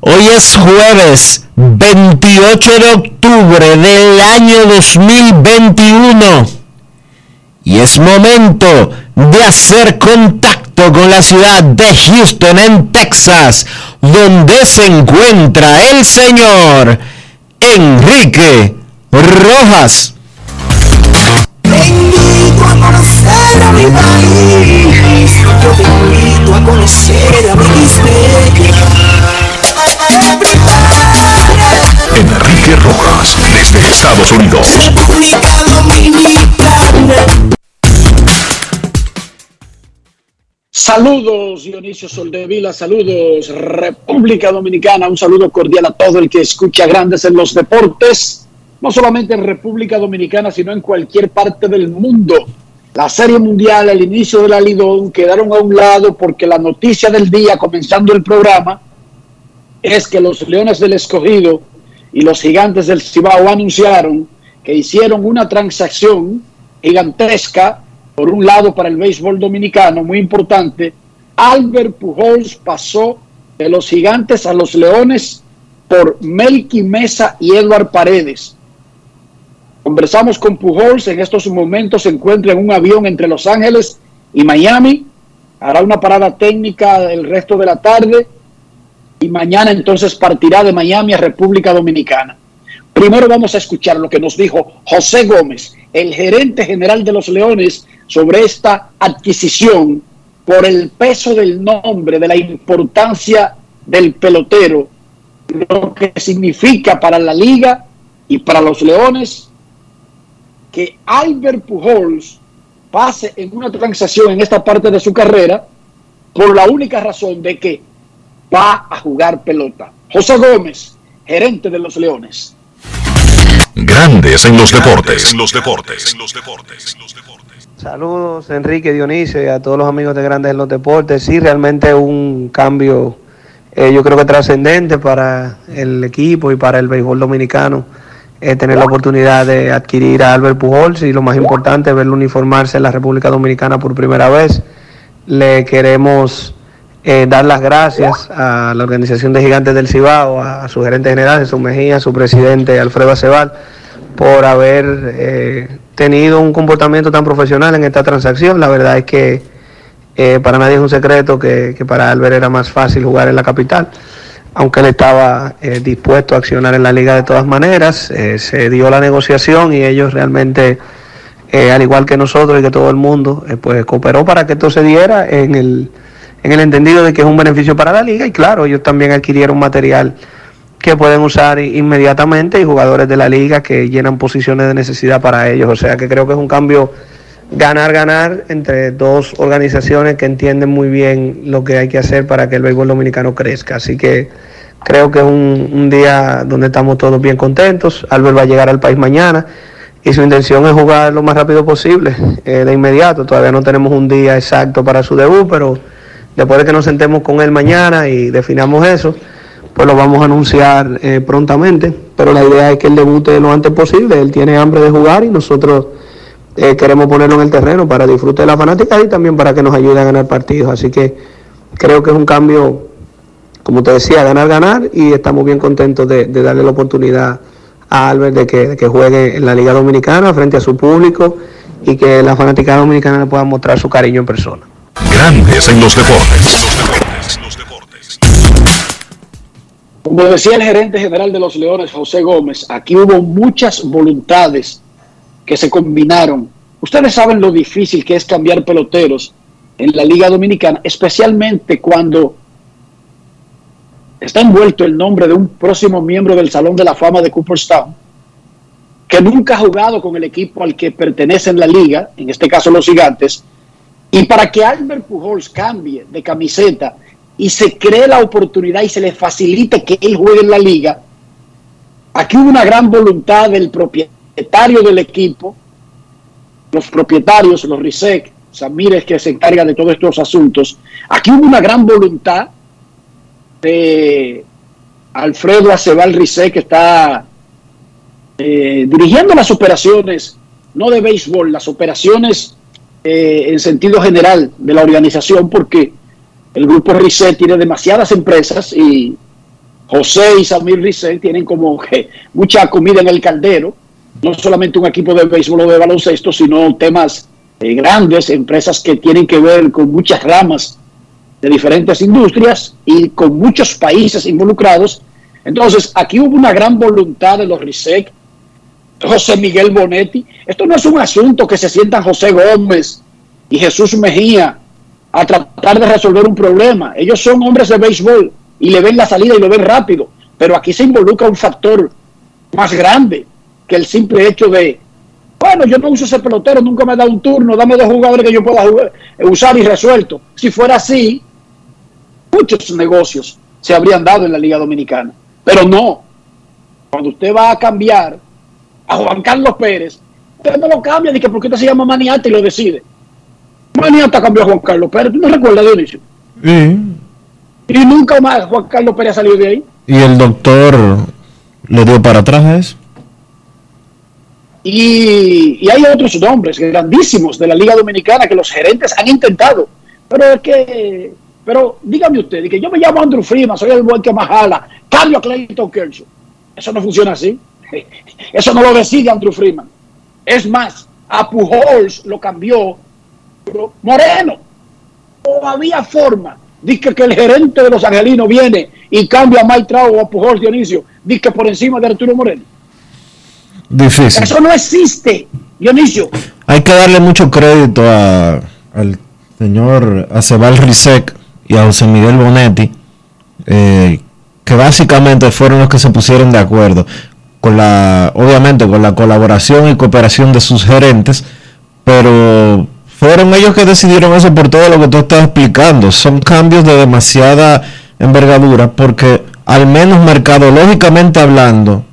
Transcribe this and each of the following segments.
Hoy es jueves 28 de octubre del año 2021 y es momento de hacer contacto con la ciudad de Houston en Texas, donde se encuentra el señor Enrique Rojas. A conocer a mi país. Enrique Rojas desde Estados Unidos. República Dominicana. Saludos Dionisio Soldevila, saludos República Dominicana, un saludo cordial a todo el que escucha Grandes en los Deportes, no solamente en República Dominicana, sino en cualquier parte del mundo. La Serie Mundial, el inicio de la Lidón quedaron a un lado porque la noticia del día, comenzando el programa, es que los Leones del Escogido y los Gigantes del Cibao anunciaron que hicieron una transacción gigantesca, por un lado para el béisbol dominicano, muy importante. Albert Pujols pasó de los Gigantes a los Leones por Melky Mesa y Edward Paredes. Conversamos con Pujols, en estos momentos se encuentra en un avión entre Los Ángeles y Miami. Hará una parada técnica el resto de la tarde y mañana entonces partirá de Miami a República Dominicana. Primero vamos a escuchar lo que nos dijo José Gómez, el gerente general de los Leones, sobre esta adquisición por el peso del nombre, de la importancia del pelotero, lo que significa para la liga y para los Leones que Albert Pujols pase en una transacción en esta parte de su carrera por la única razón de que va a jugar pelota. José Gómez, gerente de los Leones. Grandes en los deportes. En los deportes. En los deportes. Saludos Enrique Dionisio y a todos los amigos de Grandes en los Deportes. Sí, realmente un cambio eh, yo creo que trascendente para el equipo y para el béisbol dominicano. eh, tener la oportunidad de adquirir a Albert Pujols y lo más importante, verlo uniformarse en la República Dominicana por primera vez. Le queremos eh, dar las gracias a la Organización de Gigantes del Cibao, a, su gerente general Jesús Mejía, a su presidente Alfredo Acebal, por haber eh, tenido un comportamiento tan profesional en esta transacción. La verdad es que eh, para nadie es un secreto que, que para Albert era más fácil jugar en la capital, aunque él estaba eh, dispuesto a accionar en la liga de todas maneras. Se dio la negociación y ellos realmente, al igual que nosotros y que todo el mundo, pues cooperó para que esto se diera en el, en el entendido de que es un beneficio para la liga y claro, ellos también adquirieron material que pueden usar inmediatamente y jugadores de la liga que llenan posiciones de necesidad para ellos. O sea que creo que es un cambio ganar, ganar entre dos organizaciones que entienden muy bien lo que hay que hacer para que el béisbol dominicano crezca. Así que creo que es un, un día donde estamos todos bien contentos. Albert va a llegar al país mañana y su intención es jugar lo más rápido posible, eh, de inmediato. Todavía no tenemos un día exacto para su debut, pero después de que nos sentemos con él mañana y definamos eso, pues lo vamos a anunciar eh, prontamente. Pero la idea es que él debute lo antes posible. Él tiene hambre de jugar y nosotros eh, queremos ponerlo en el terreno para disfrute de la fanática y también para que nos ayude a ganar partidos. Así que creo que es un cambio, como te decía, ganar, ganar y estamos bien contentos de, darle la oportunidad a Albert de que, de que juegue en la Liga Dominicana frente a su público y que la fanática dominicana le pueda mostrar su cariño en persona. Grandes en los deportes. Como decía el gerente general de los Leones, José Gómez, aquí hubo muchas voluntades que se combinaron. Ustedes saben lo difícil que es cambiar peloteros en la Liga Dominicana, especialmente cuando está envuelto el nombre de un próximo miembro del Salón de la Fama de Cooperstown, que nunca ha jugado con el equipo al que pertenece en la liga, en este caso los gigantes, y para que Albert Pujols cambie de camiseta y se cree la oportunidad y se le facilite que él juegue en la liga, aquí hubo una gran voluntad del propietario del equipo, los propietarios, los RISEC, Samírez que se encarga de todos estos asuntos, aquí hubo una gran voluntad de Alfredo Acebal Rizé, que está eh, dirigiendo las operaciones, no de béisbol, las operaciones eh, en sentido general de la organización, porque el grupo Rizé tiene demasiadas empresas y José y Samir Rizé tienen como mucha comida en el caldero, no solamente un equipo de béisbol o de baloncesto, sino temas eh, grandes, empresas que tienen que ver con muchas ramas de diferentes industrias y con muchos países involucrados. Entonces, aquí hubo una gran voluntad de los RISEC, José Miguel Bonetti. Esto no es un asunto que se sientan José Gómez y Jesús Mejía a tratar de resolver un problema. Ellos son hombres de béisbol y le ven la salida y lo ven rápido. Pero aquí se involucra un factor más grande que el simple hecho de, bueno, yo no uso ese pelotero, nunca me dado un turno, dame dos jugadores que yo pueda jugar, usar y resuelto. Si fuera así, muchos negocios se habrían dado en la Liga Dominicana. Pero no. Cuando usted va a cambiar a Juan Carlos Pérez, usted no lo cambia, ni que porque usted se llama Maniata y lo decide. Maniata cambió a Juan Carlos Pérez, ¿tú no recuerdas, Dionisio? Sí. Y nunca más Juan Carlos Pérez ha salido de ahí. Y el doctor le dio para atrás a eso. Y, y hay otros nombres grandísimos de la Liga Dominicana que los gerentes han intentado. Pero es que pero dígame usted, que yo me llamo Andrew Freeman, soy el buen que más jala, cambio a Clayton Kershaw. Eso no funciona así. Eso no lo decide Andrew Freeman. Es más, a Pujols lo cambió Moreno. O había forma. Dice que el gerente de los angelinos viene y cambia a Mike Trout o a Pujols Dionisio. Dice que por encima de Arturo Moreno. Difícil. Eso no existe, Dionisio. Hay que darle mucho crédito a, al señor Acebal Rizek y a José Miguel Bonetti, eh, que básicamente fueron los que se pusieron de acuerdo con la, obviamente con la colaboración y cooperación de sus gerentes, pero fueron ellos que decidieron eso por todo lo que tú estás explicando. Son cambios de demasiada envergadura porque al menos mercadológicamente hablando,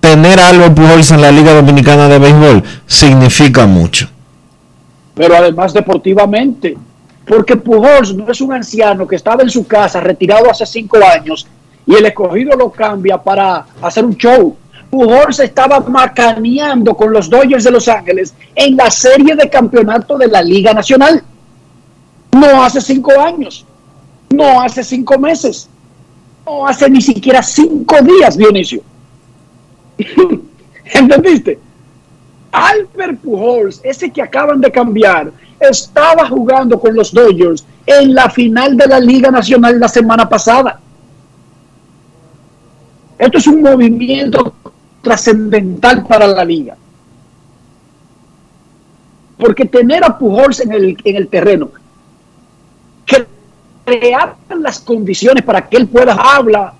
tener a Albert Pujols en la Liga Dominicana de Béisbol significa mucho. Pero además deportivamente, porque Pujols no es un anciano que estaba en su casa retirado hace cinco años y el escogido lo cambia para hacer un show. Pujols estaba macaneando con los Dodgers de Los Ángeles en la serie de campeonato de la Liga Nacional. No hace cinco años, no hace cinco meses, no hace ni siquiera cinco días, Dionisio. ¿Entendiste? Albert Pujols, ese que acaban de cambiar, estaba jugando con los Dodgers en la final de la Liga Nacional la semana pasada. Esto es un movimiento trascendental para la liga. Porque tener a Pujols en el, en el terreno, que crear las condiciones para que él pueda hablar,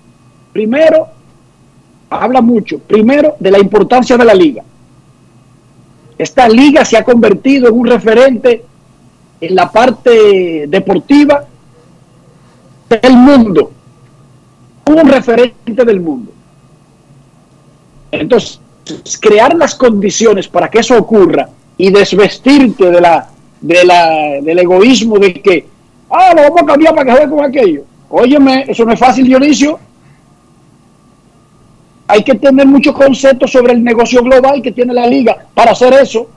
primero, habla mucho, primero de la importancia de la liga. Esta liga se ha convertido en un referente en la parte deportiva del mundo. Un referente del mundo. Entonces, crear las condiciones para que eso ocurra y desvestirte de la, de la, del egoísmo de que, ah, lo vamos a cambiar para que juegue con aquello. Óyeme, eso no es fácil, Dionisio. Hay que tener muchos conceptos sobre el negocio global que tiene la liga para hacer eso.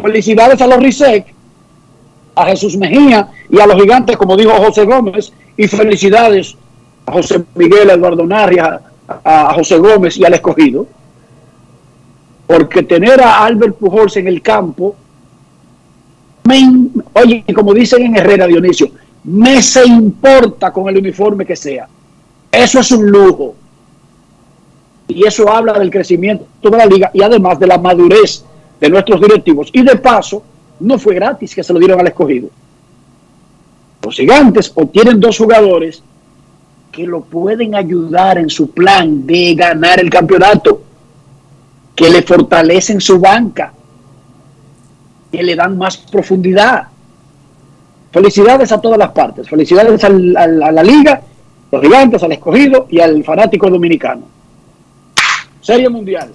Felicidades a los RISEC, a Jesús Mejía y a los gigantes, como dijo José Gómez, y felicidades a José Miguel, a Eduardo Narria, a, a José Gómez y al escogido. Porque tener a Albert Pujols en el campo, me, oye, como dicen en Herrera Dionisio, me se importa con el uniforme que sea. Eso es un lujo. Y eso habla del crecimiento de la liga y además de la madurez de nuestros directivos. Y de paso, no fue gratis que se lo dieron al escogido. Los gigantes obtienen dos jugadores que lo pueden ayudar en su plan de ganar el campeonato, que le fortalecen su banca, que le dan más profundidad. Felicidades a todas las partes. Felicidades al, al, a la liga, los gigantes, al escogido y al fanático dominicano. Serie Mundial.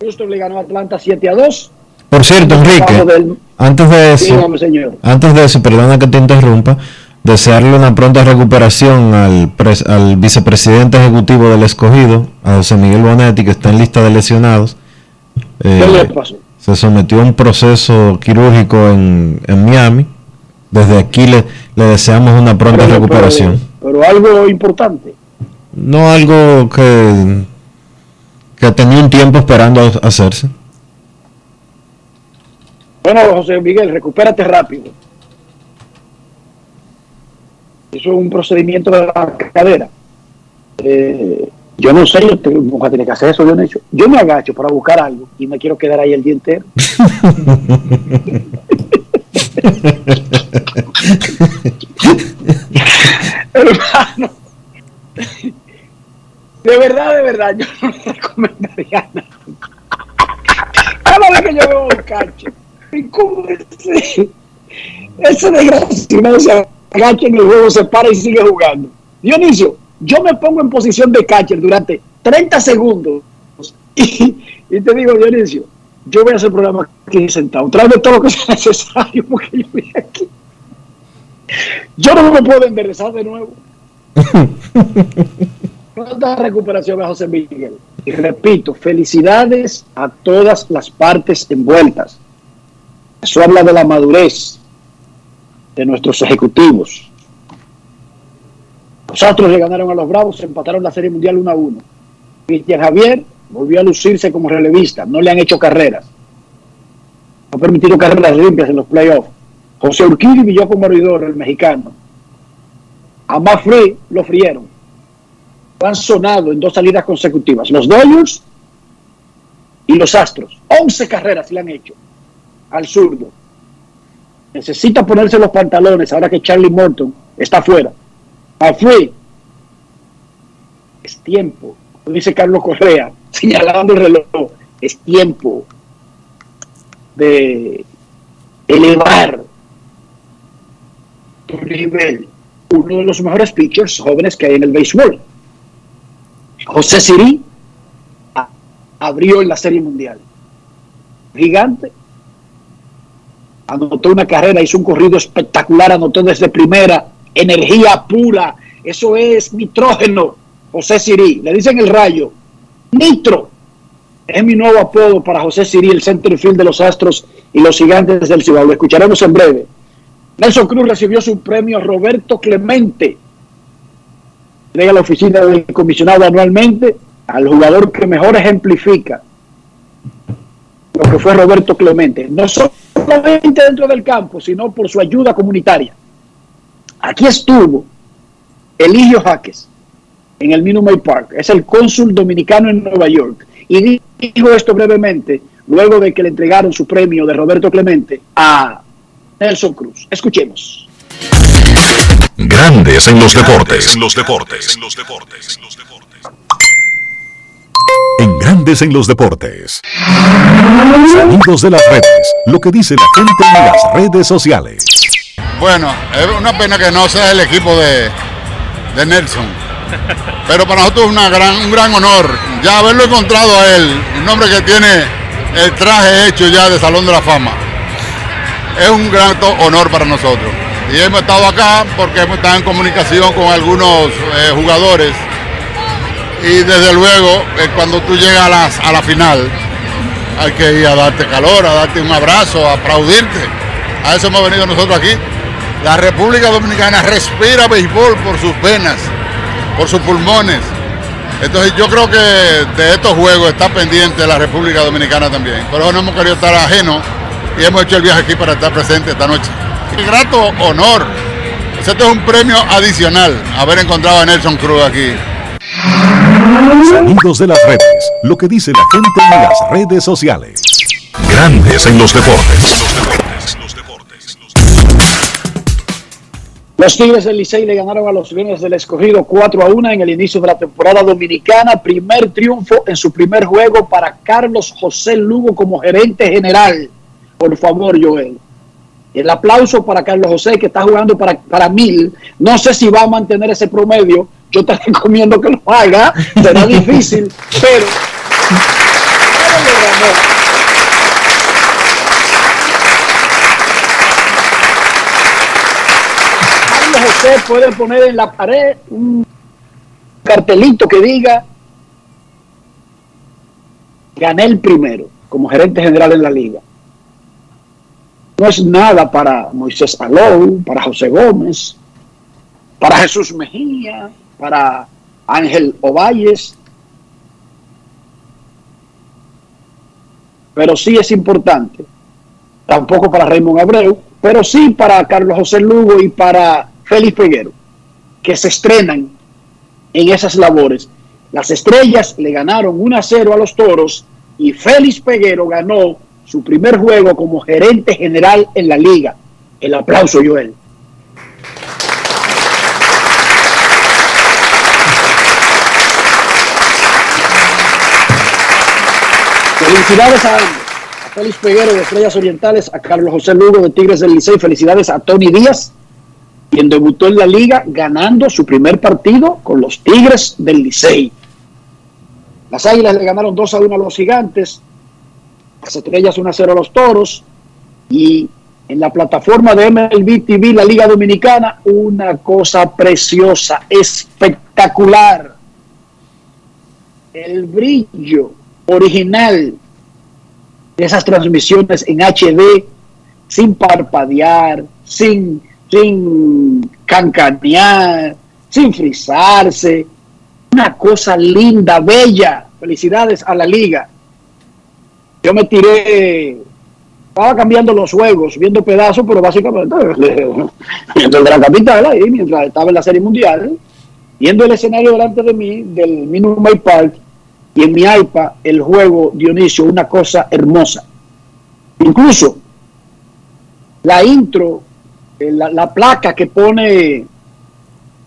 Houston le ganó a Atlanta 7 a 2. Por cierto, Enrique, Del, antes de eso, dígame, señor. antes de eso, perdona que te interrumpa, desearle una pronta recuperación al, al vicepresidente ejecutivo del escogido, a José Miguel Bonetti, que está en lista de lesionados. Eh, ¿Qué le pasó? se sometió a un proceso quirúrgico en, en Miami. Desde aquí le, le deseamos una pronta Pero- recuperación. Pero, pero algo importante. No algo que, que tenía un tiempo esperando hacerse. Bueno, José Miguel, recupérate rápido. Eso es un procedimiento de la cadera. Eh, yo no sé, yo nunca tiene que hacer eso, yo no he hecho. Yo me agacho para buscar algo y me quiero quedar ahí el día entero. Hermano, de verdad, de verdad, yo no le recomendaría nada. Cada vez que yo veo un cacho, ¿y cómo ese, ese desgraciado se agacha en el juego, se para y sigue jugando? Dionisio, yo me pongo en posición de catcher durante 30 segundos y, y te digo, Dionisio, yo voy a hacer el programa aquí sentado, tráeme todo lo que sea necesario porque yo voy aquí. Yo no me puedo enderezar de nuevo. Pronta recuperación a José Miguel. Y repito, felicidades a todas las partes envueltas. Eso habla de la madurez de nuestros ejecutivos. Los Astros le ganaron a los Bravos, empataron la Serie Mundial 1 a 1. Cristian Javier volvió a lucirse como relevista, no le han hecho carreras. No permitieron carreras limpias en los playoffs. José Urquidi brilló como abridor, el mexicano. A lo frieron. Han sonado en dos salidas consecutivas. Los Dodgers y los Astros. 11 carreras le han hecho al zurdo. Necesita ponerse los pantalones ahora que Charlie Morton está fuera. Es tiempo. Dice Carlos Correa, señalando el reloj. Es tiempo de elevar tu nivel. Uno de los mejores pitchers jóvenes que hay en el béisbol. José Siri abrió en la Serie Mundial. Gigante. Anotó una carrera, hizo un corrido espectacular, anotó desde primera, energía pura. Eso es nitrógeno. José Siri, le dicen el rayo. Nitro. Es mi nuevo apodo para José Siri, el center field de los Astros y los Gigantes del Cibao. Lo escucharemos en breve. Nelson Cruz recibió su premio Roberto Clemente. Llega a la oficina del comisionado anualmente al jugador que mejor ejemplifica lo que fue Roberto Clemente. No solamente dentro del campo, sino por su ayuda comunitaria. Aquí estuvo Eligio Jaques en el Minute Maid Park. Es el cónsul dominicano en Nueva York. Y dijo esto brevemente luego de que le entregaron su premio de Roberto Clemente a Nelson Cruz. Escuchemos. Grandes en los deportes. En los deportes. En los deportes. En Grandes en los Deportes. Sonidos de las redes. Lo que dice la gente en las redes sociales. Bueno, es una pena que no sea el equipo de, de Nelson. Pero para nosotros es una gran, un gran honor ya haberlo encontrado a él, un hombre que tiene el traje hecho ya de Salón de la Fama. Es un gran honor para nosotros. Y hemos estado acá porque hemos estado en comunicación con algunos eh, jugadores. Y desde luego, eh, cuando tú llegas a, a la final, hay que ir a darte calor, a darte un abrazo, a aplaudirte. A eso hemos venido nosotros aquí. La República Dominicana respira béisbol por sus venas, por sus pulmones. Entonces yo creo que de estos juegos está pendiente la República Dominicana también. Pero no hemos querido estar ajenos y hemos hecho el viaje aquí para estar presente esta noche. Qué grato honor. Este es un premio adicional haber encontrado a Nelson Cruz aquí. Sonidos de las redes. Lo que dice la gente en las redes sociales. Grandes en los deportes. Los Tigres del Licey le ganaron a los Leones del Escogido 4 a 1 en el inicio de la temporada dominicana. Primer triunfo en su primer juego para Carlos José Lugo como gerente general. Por favor, Joel. El aplauso para Carlos José, que está jugando para, para mil. No sé si va a mantener ese promedio. Yo te recomiendo que lo haga. Será difícil, pero. pero ganó. Carlos José puede poner en la pared un cartelito que diga gané el primero como gerente general en la liga. No es nada para Moisés Alou, para José Gómez, para Jesús Mejía, para Ángel Ovalles. Pero sí es importante, tampoco para Raymond Abreu, pero sí para Carlos José Lugo y para Félix Peguero, que se estrenan en esas labores. Las estrellas le ganaron 1 a 0 a los toros y Félix Peguero ganó su primer juego como gerente general en la liga. El aplauso, Joel. Felicidades a, a Félix Peguero de Estrellas Orientales, a Carlos José Lugo de Tigres del Licey. Felicidades a Tony Díaz, quien debutó en la liga ganando su primer partido con los Tigres del Licey. Las Águilas le ganaron 2 a 1 a los Gigantes, las Estrellas 1 a 0 a los Toros y en la plataforma de MLB TV, la Liga Dominicana, una cosa preciosa, espectacular. El brillo original de esas transmisiones en HD, sin parpadear, sin, sin cancanear, sin frizarse. Una cosa linda, bella. Felicidades a la liga. Yo me tiré, estaba cambiando los juegos, viendo pedazos, pero básicamente de la capital ahí, mientras estaba en la Serie Mundial, viendo el escenario delante de mí, del Minute Park, y en mi iPad el juego Dionisio, una cosa hermosa. Incluso la intro, la, la, placa que pone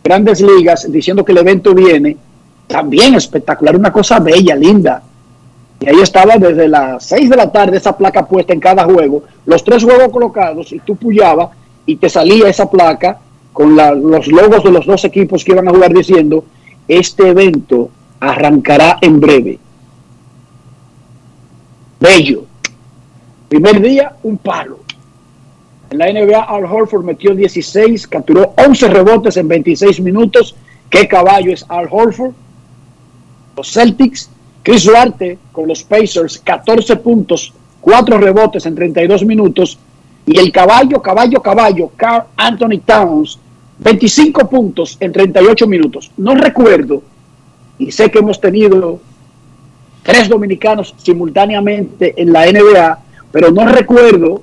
Grandes Ligas diciendo que el evento viene, también espectacular, una cosa bella, linda. Y ahí estaba desde las 6 de la tarde esa placa puesta en cada juego, los tres juegos colocados y tú puyabas y te salía esa placa con los logos de los dos equipos que iban a jugar diciendo, este evento arrancará en breve. Bello. Primer día, un palo. En la NBA, Al Horford metió 16, capturó 11 rebotes en 26 minutos. ¿Qué caballo es Al Horford? Los Celtics, Chris Duarte con los Pacers, 14 puntos, 4 rebotes en 32 minutos. Y el caballo, caballo, caballo, Carl Anthony Towns, 25 puntos en 38 minutos. No recuerdo y sé que hemos tenido tres dominicanos simultáneamente en la NBA, pero no recuerdo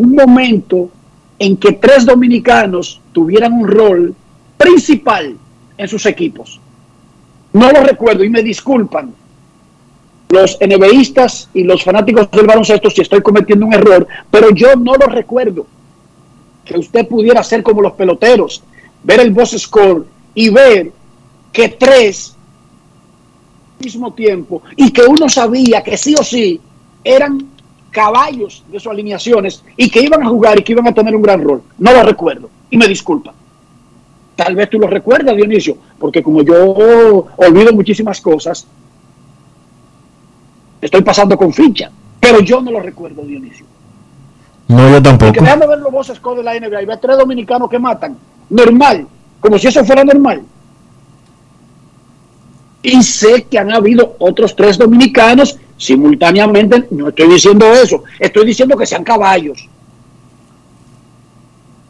un momento en que tres dominicanos tuvieran un rol principal en sus equipos. No lo recuerdo y me disculpan los NBAistas y los fanáticos del baloncesto si estoy cometiendo un error, pero yo no lo recuerdo. Que usted pudiera ser como los peloteros, ver el boss score y ver que tres mismo tiempo y que uno sabía que sí o sí eran caballos de sus alineaciones y que iban a jugar y que iban a tener un gran rol. No lo recuerdo y me disculpa. Tal vez tú lo recuerdas, Dionisio, porque como yo olvido muchísimas cosas, estoy pasando con ficha, pero yo no lo recuerdo, Dionisio. No, yo tampoco. Porque déjame ver los voces de la NBA y ver tres dominicanos que matan. Normal, como si eso fuera normal. Y sé que han habido otros tres dominicanos simultáneamente. No estoy diciendo eso, estoy diciendo que sean caballos.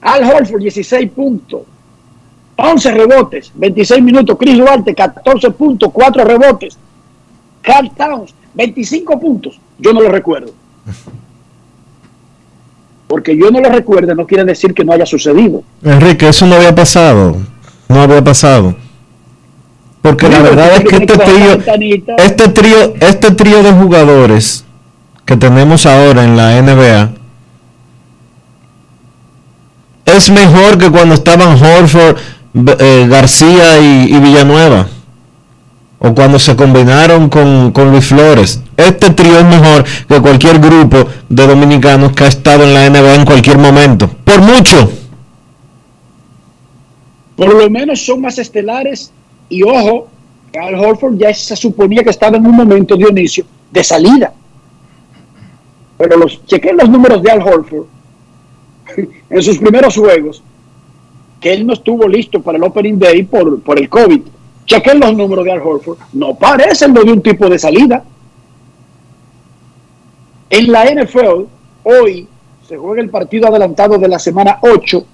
Al Holford, 16 puntos. 11 rebotes, 26 minutos. Chris Duarte, 14 puntos, 4 rebotes. Carl Towns, 25 puntos. Yo no lo recuerdo. Porque yo no lo recuerdo no quiere decir que no haya sucedido. Enrique, eso no había pasado. No había pasado. Porque la verdad es que este trío, este trío, este trío de jugadores que tenemos ahora en la NBA es mejor que cuando estaban Horford, eh, García y, Villanueva. O cuando se combinaron con, con Luis Flores. Este trío es mejor que cualquier grupo de dominicanos que ha estado en la NBA en cualquier momento. Por mucho. Por lo menos son más estelares y ojo, Al Horford ya se suponía que estaba en un momento, Dionisio, de salida. Pero los, chequen los números de Al Horford en sus primeros juegos, que él no estuvo listo para el Opening Day por, por el COVID. Chequen los números de Al Horford. No parecen de un tipo de salida. En la NFL, hoy se juega el partido adelantado de la semana 8.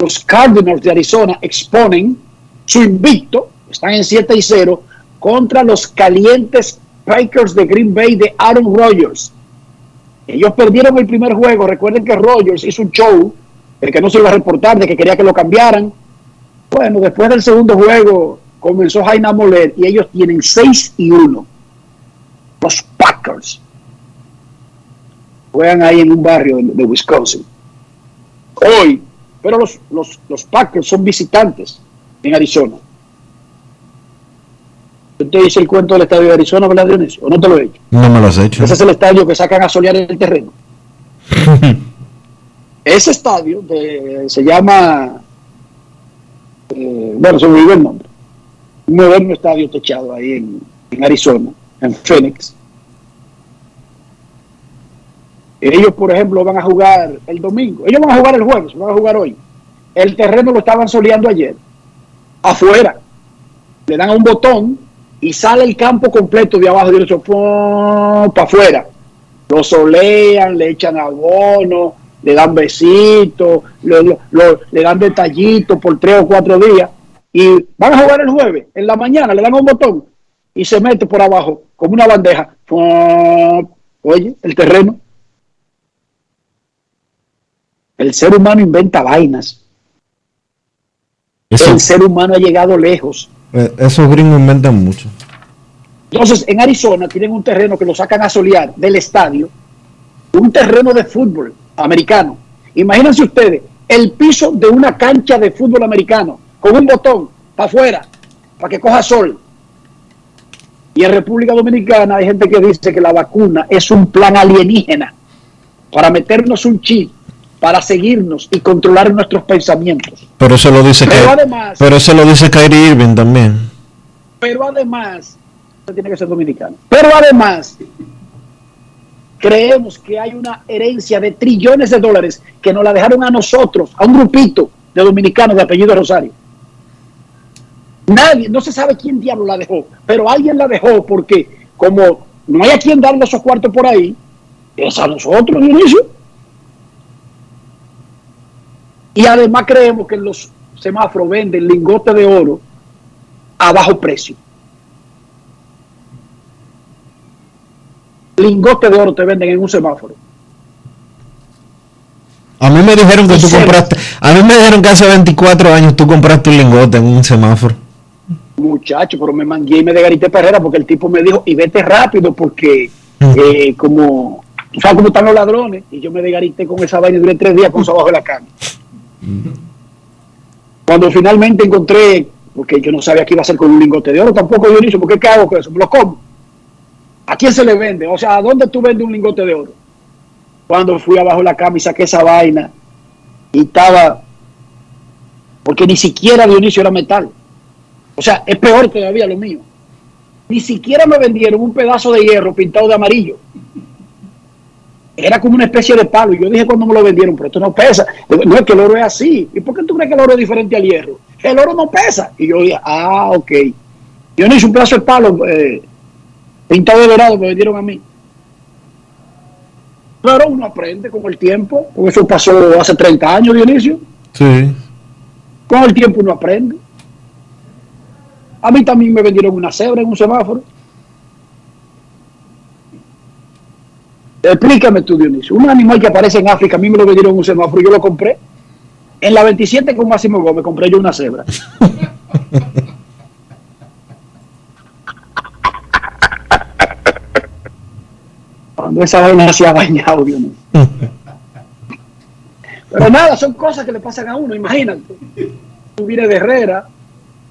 Los Cardinals de Arizona exponen su invicto, están en 7 y 0, contra los calientes Packers de Green Bay de Aaron Rodgers. Ellos perdieron el primer juego. Recuerden que Rodgers hizo un show, el que no se iba a reportar, de que quería que lo cambiaran. Bueno, después del segundo juego comenzó Jaina Moller y ellos tienen 6 y 1. Los Packers. Juegan ahí en un barrio de, Wisconsin. Hoy, pero los, los, los Packers son visitantes en Arizona. Yo te hice el cuento del estadio de Arizona, ¿verdad, Dionisio? ¿O no te lo he hecho? No me lo has hecho. Ese es el estadio que sacan a solear el terreno. Ese estadio se llama, eh, bueno, se me olvidó el nombre, un moderno estadio techado ahí en, en Arizona, en Phoenix. Ellos, por ejemplo, van a jugar el domingo. Ellos van a jugar el jueves, van a jugar hoy. El terreno lo estaban soleando ayer afuera. Le dan un botón y sale el campo completo de abajo directo para afuera. Lo solean, le echan abono, le dan besitos, le, dan detallitos por tres o cuatro días. Y van a jugar el jueves, en la mañana, le dan un botón y se mete por abajo como una bandeja. Oye, el terreno. El ser humano inventa vainas el ser humano ha llegado lejos. Eh, esos gringos inventan mucho. Entonces, en Arizona tienen un terreno que lo sacan a solear del estadio, un terreno de fútbol americano. Imagínense ustedes, el piso de una cancha de fútbol americano, con un botón para afuera, para que coja sol. Y en República Dominicana hay gente que dice que la vacuna es un plan alienígena para meternos un chip para seguirnos y controlar nuestros pensamientos. Pero eso lo dice pero además, pero eso lo dice Kyrie Irving también. Pero además, tiene que ser dominicano. Pero además, creemos que hay una herencia de trillones de dólares que nos la dejaron a nosotros, a un grupito de dominicanos de apellido Rosario. Nadie, no se sabe quién diablo la dejó, pero alguien la dejó porque como no hay a quien darle esos cuartos por ahí, es a nosotros, Dionisio. Y además creemos que los semáforos venden lingotes de oro a bajo precio. Lingotes de oro te venden en un semáforo. A mí me dijeron que tú compraste, a mí me dijeron que hace 24 años tú compraste un lingote en un semáforo. Muchacho, pero me mangué y me degarité perrera porque el tipo me dijo, y vete rápido porque eh, como, tú sabes cómo están los ladrones, y yo me degarité con esa vaina y duré tres días con eso abajo de la cama. Cuando finalmente encontré porque yo no sabía qué iba a hacer con un lingote de oro, tampoco Dionisio, porque ¿qué hago con eso? ¿Me lo como? ¿A quién se le vende? O sea, ¿a dónde tú vendes un lingote de oro? Cuando fui abajo de la cama y saqué esa vaina y estaba, porque ni siquiera Dionisio era metal. O sea, es peor todavía lo mío. Ni siquiera me vendieron un pedazo de hierro pintado de amarillo. Era como una especie de palo. Y yo dije cuando me lo vendieron, pero esto no pesa. No es que el oro es así. ¿Y por qué tú crees que el oro es diferente al hierro? El oro no pesa. Y yo dije, ah, ok. Yo no hice un pedazo de palo eh, pintado de dorado, me vendieron a mí. Pero uno aprende con el tiempo. Porque eso pasó hace 30 años, Dionisio. Sí. Con el tiempo uno aprende. A mí también me vendieron una cebra en un semáforo. Explícame tú, Dionisio. Un animal que aparece en África, a mí me lo vendieron en un semáforo y yo lo compré. En la 27 con Máximo Gómez compré yo una cebra. Cuando esa vaina se ha bañado, Dionisio. Pero nada, son cosas que le pasan a uno, imagínate. Tú vienes de Herrera,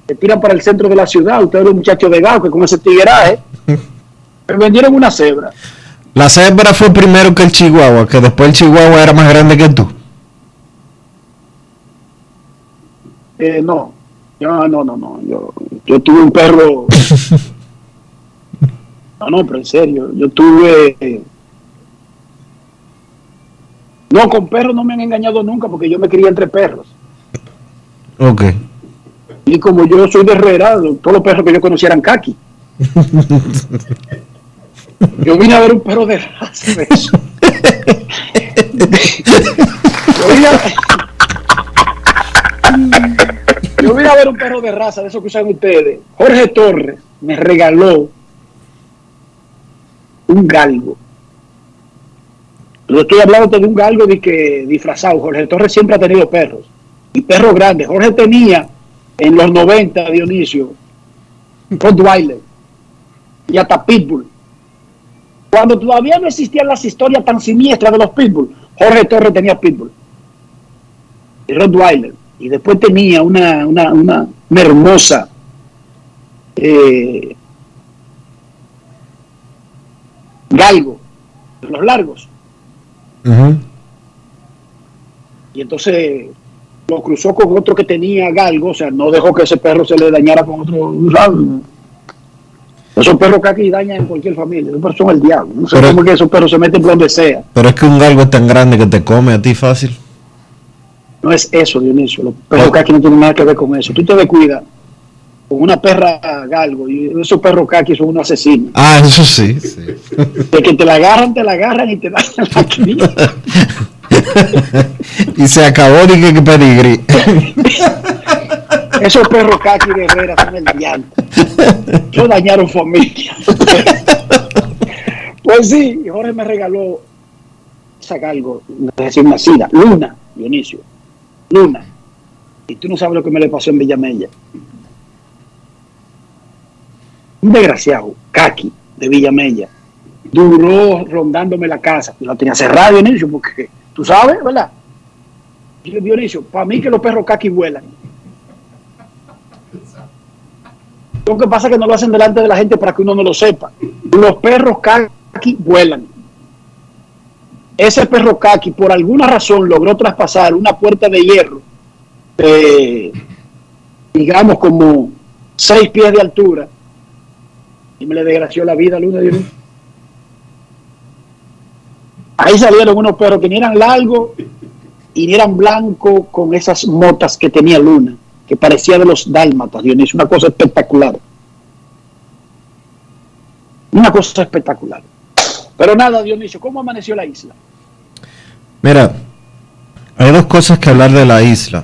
te tiran para el centro de la ciudad, ustedes los muchachos de Gao, que con ese tigueraje, me vendieron una cebra. La cebra fue primero que el chihuahua, que después el chihuahua era más grande que tú. Eh, no, yo, no, no, no, yo, yo tuve un perro. No, no, pero en serio, yo tuve. eh, No, con perros no me han engañado nunca porque yo me crié entre perros. Ok. Y como yo soy de Herrera, todos los perros que yo conocía eran kaki. Yo vine a ver un perro de raza. de eso. Yo vine a... Ver un perro de raza, de esos que usan ustedes. Jorge Torres me regaló un galgo. Yo estoy hablando de un galgo de que disfrazado. Jorge Torres siempre ha tenido perros. Y perros grandes. Jorge tenía en los 90, Dionisio, Rottweiler y hasta Pitbull. Cuando todavía no existían las historias tan siniestras de los Pitbull, Jorge Torres tenía Pitbull y Rottweiler. Y después tenía una, una, una, una hermosa eh, galgo, de los largos. Y entonces lo cruzó con otro que tenía galgo, o sea, no dejó que ese perro se le dañara con otro. Esos perros que aquí dañan en cualquier familia, esos perros son el diablo. No sé Pero- cómo es que esos perros se meten por donde sea. Pero es que un galgo es tan grande que te come a ti fácil. No es eso, Dionisio. Los perros aquí no tienen nada que ver con eso. Tú te descuidas con una perra galgo y esos perros caqui son unos asesinos. Ah, eso sí. sí. De que te la agarran, te la agarran y te dañan la cría. y se acabó que, que pedigrí. Esos perros caqui de Herrera son el diablo. Ellos dañaron familia. Pues sí, Jorge me regaló esa galgo recién nacida, Luna, Dionisio, Luna. Y tú no sabes lo que me le pasó en Villamella. Un desgraciado, Kaki, de Villamella, duró rondándome la casa. Yo la tenía cerrada, Dionisio, porque tú sabes, ¿verdad? Yo, Dionisio, para mí que los perros Kaki vuelan. Lo que pasa es que no lo hacen delante de la gente para que uno no lo sepa. Los perros Kaki vuelan. Ese perro Kaki, por alguna razón, logró traspasar una puerta de hierro, digamos, como seis pies de altura, y me le desgració la vida a Luna de Dionisio. Ahí salieron unos perros que eran largos y eran blancos con esas motas que tenía Luna, que parecía de los dálmatas, Dionisio, una cosa espectacular. Una cosa espectacular. Pero nada, Dionisio, ¿cómo amaneció la isla? Mira, hay dos cosas que hablar de la isla.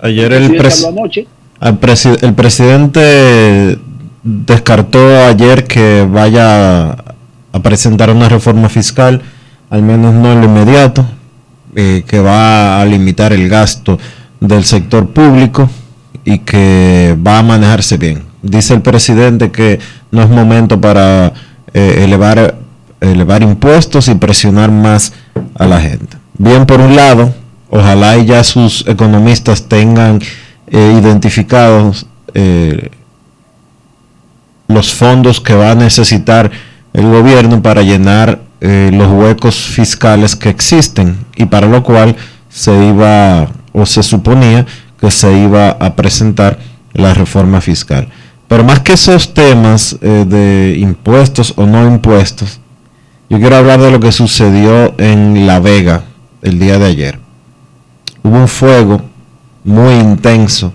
Ayer el, presidente pres- presi- el presidente descartó ayer que vaya a presentar una reforma fiscal, al menos no en lo inmediato, eh, que va a limitar el gasto del sector público y que va a manejarse bien. Dice el presidente que no es momento para eh, elevar, impuestos y presionar más a la gente. Bien, por un lado, ojalá y ya sus economistas tengan eh, identificados eh, los fondos que va a necesitar el gobierno para llenar los huecos fiscales que existen y para lo cual se iba o se suponía que se iba a presentar la reforma fiscal. Pero más que esos temas eh, de impuestos o no impuestos, yo quiero hablar de lo que sucedió en La Vega el día de ayer. Hubo un fuego muy intenso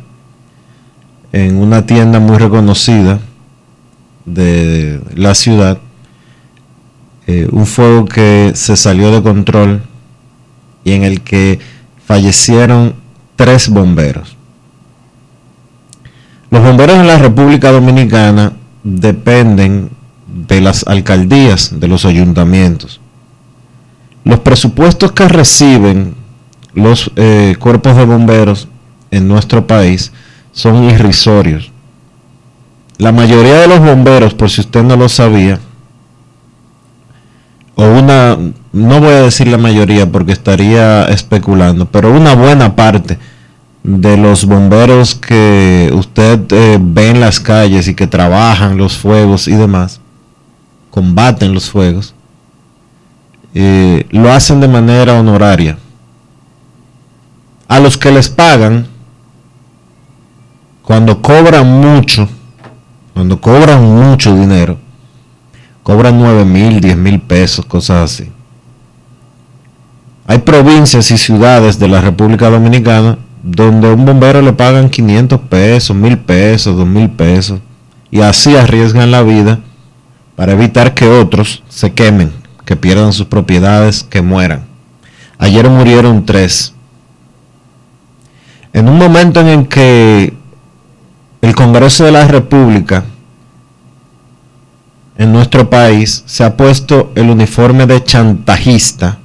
en una tienda muy reconocida de la ciudad. Eh, un fuego que se salió de control y en el que fallecieron tres bomberos. Los bomberos en la República Dominicana dependen de las alcaldías, de los ayuntamientos. Los presupuestos que reciben los eh, cuerpos de bomberos en nuestro país son irrisorios. La mayoría de los bomberos, por si usted no lo sabía, o una, no voy a decir la mayoría porque estaría especulando, pero una buena parte de los bomberos que usted eh, ve en las calles y que trabajan los fuegos y demás, combaten los fuegos, eh, lo hacen de manera honoraria. A los que les pagan, cuando cobran mucho, cuando cobran mucho dinero, cobran 9 mil, 10 mil pesos, cosas así. Hay provincias y ciudades de la República Dominicana donde a un bombero le pagan 500 pesos, 1000 pesos, 2000 pesos, y así arriesgan la vida para evitar que otros se quemen, que pierdan sus propiedades, que mueran. Ayer murieron tres. En un momento en que el Congreso de la República en nuestro país se ha puesto el uniforme de chantajista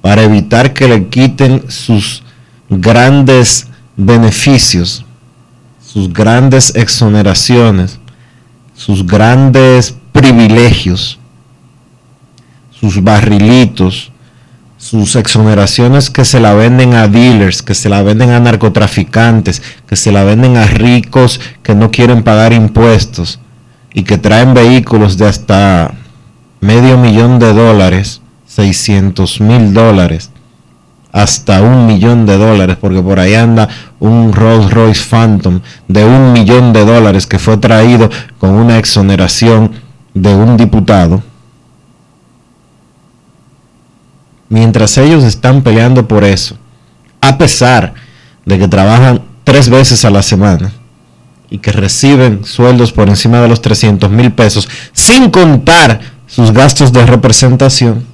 para evitar que le quiten sus grandes beneficios, sus grandes exoneraciones, sus grandes privilegios, sus barrilitos, sus exoneraciones que se la venden a dealers, que se la venden a narcotraficantes, que se la venden a ricos que no quieren pagar impuestos y que traen vehículos de hasta medio millón de dólares, 600 mil dólares, hasta un millón de dólares, porque por ahí anda un Rolls Royce Phantom de un millón de dólares que fue traído con una exoneración de un diputado. Mientras ellos están peleando por eso, a pesar de que trabajan tres veces a la semana, y que reciben sueldos por encima de los 300 mil pesos, sin contar sus gastos de representación,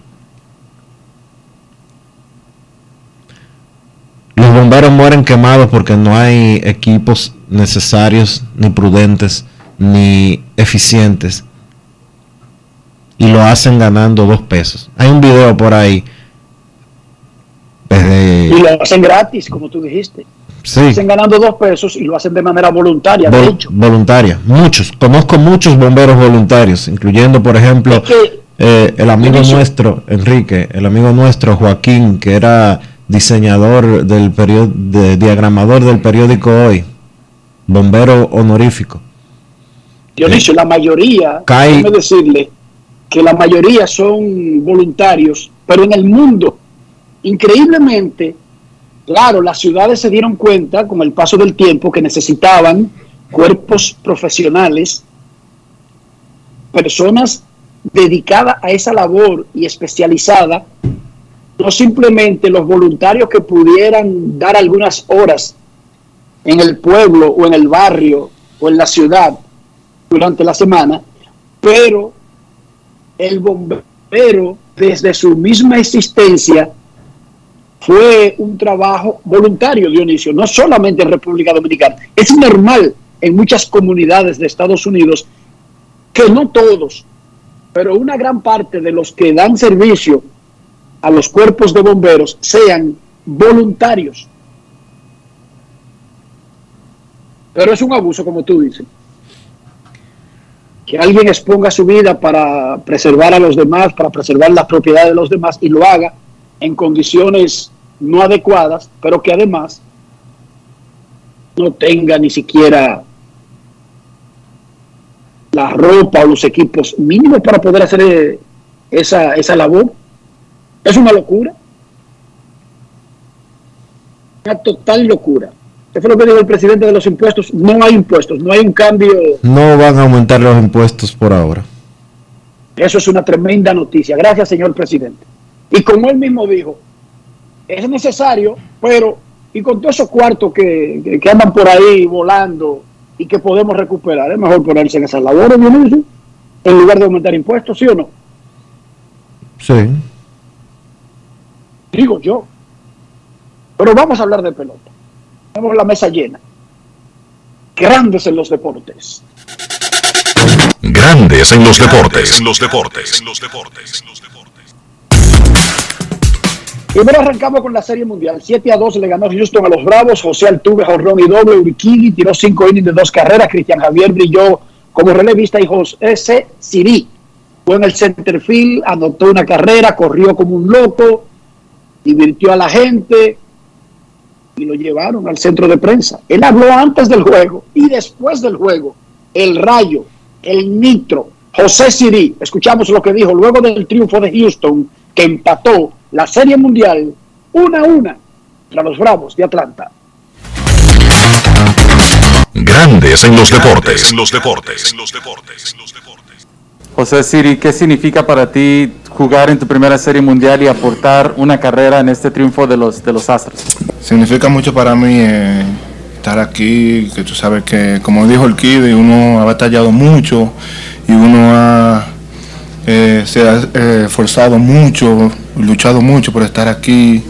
los bomberos mueren quemados porque no hay equipos necesarios, ni prudentes, ni eficientes. Y lo hacen ganando dos pesos. Hay un video por ahí. y lo hacen gratis, como tú dijiste. Sí. Hacen ganando dos pesos y lo hacen de manera voluntaria, de Vol- hecho. voluntaria, muchos. Conozco muchos bomberos voluntarios, incluyendo, por ejemplo, Es que- eh, el amigo nuestro, Enrique, el amigo nuestro, Joaquín, que era diseñador del periódico, de, diagramador del periódico Hoy, bombero honorífico. Dionisio, la mayoría, Cae- déjeme decirle que la mayoría son voluntarios, pero en el mundo, increíblemente, claro, las ciudades se dieron cuenta con el paso del tiempo que necesitaban cuerpos profesionales, personas dedicadas a esa labor y especializada, no simplemente los voluntarios que pudieran dar algunas horas en el pueblo o en el barrio o en la ciudad durante la semana, pero el bombero desde su misma existencia fue un trabajo voluntario, Dionisio, no solamente en República Dominicana. Es normal en muchas comunidades de Estados Unidos que no todos, pero una gran parte de los que dan servicio a los cuerpos de bomberos sean voluntarios. Pero es un abuso, como tú dices. Que alguien exponga su vida para preservar a los demás, para preservar las propiedades de los demás y lo haga en condiciones no adecuadas, pero que además no tenga ni siquiera la ropa o los equipos mínimos para poder hacer eh, esa, esa labor. Es una locura. Una total locura. Eso fue lo que dijo el presidente de los impuestos. No hay impuestos, no hay un cambio. No van a aumentar los impuestos por ahora. Eso es una tremenda noticia. Gracias, señor presidente. Y como él mismo dijo, es necesario, pero y con todos esos cuartos que, que, andan por ahí volando y que podemos recuperar, es mejor ponerse en esas labores, en lugar de aumentar impuestos, ¿sí o no? Sí. Digo yo. Pero vamos a hablar de pelota. Tenemos la mesa llena. Grandes en los deportes. Grandes en los deportes. En los deportes. En los deportes. Primero arrancamos con la Serie Mundial. 7 a 2 le ganó Houston a los Bravos. José Altuve, Jorrón y doble. Urquidi tiró 5 innings de dos carreras. Cristian Javier brilló como relevista y José Siri fue en el center field, anotó una carrera, corrió como un loco, divirtió a la gente y lo llevaron al centro de prensa. Él habló antes del juego y después del juego. El rayo, el nitro, José Siri, escuchamos lo que dijo luego del triunfo de Houston, que empató la Serie Mundial una a una para los Bravos de Atlanta. Grandes en los deportes. En los deportes. En los deportes. José Siri, ¿qué significa para ti jugar en tu primera Serie Mundial y aportar una carrera en este triunfo de los, de los Astros? Significa mucho para mí eh, estar aquí, que tú sabes que, como dijo el Kid, uno ha batallado mucho y uno ha eh, se ha eh, esforzado mucho, luchado mucho por estar aquí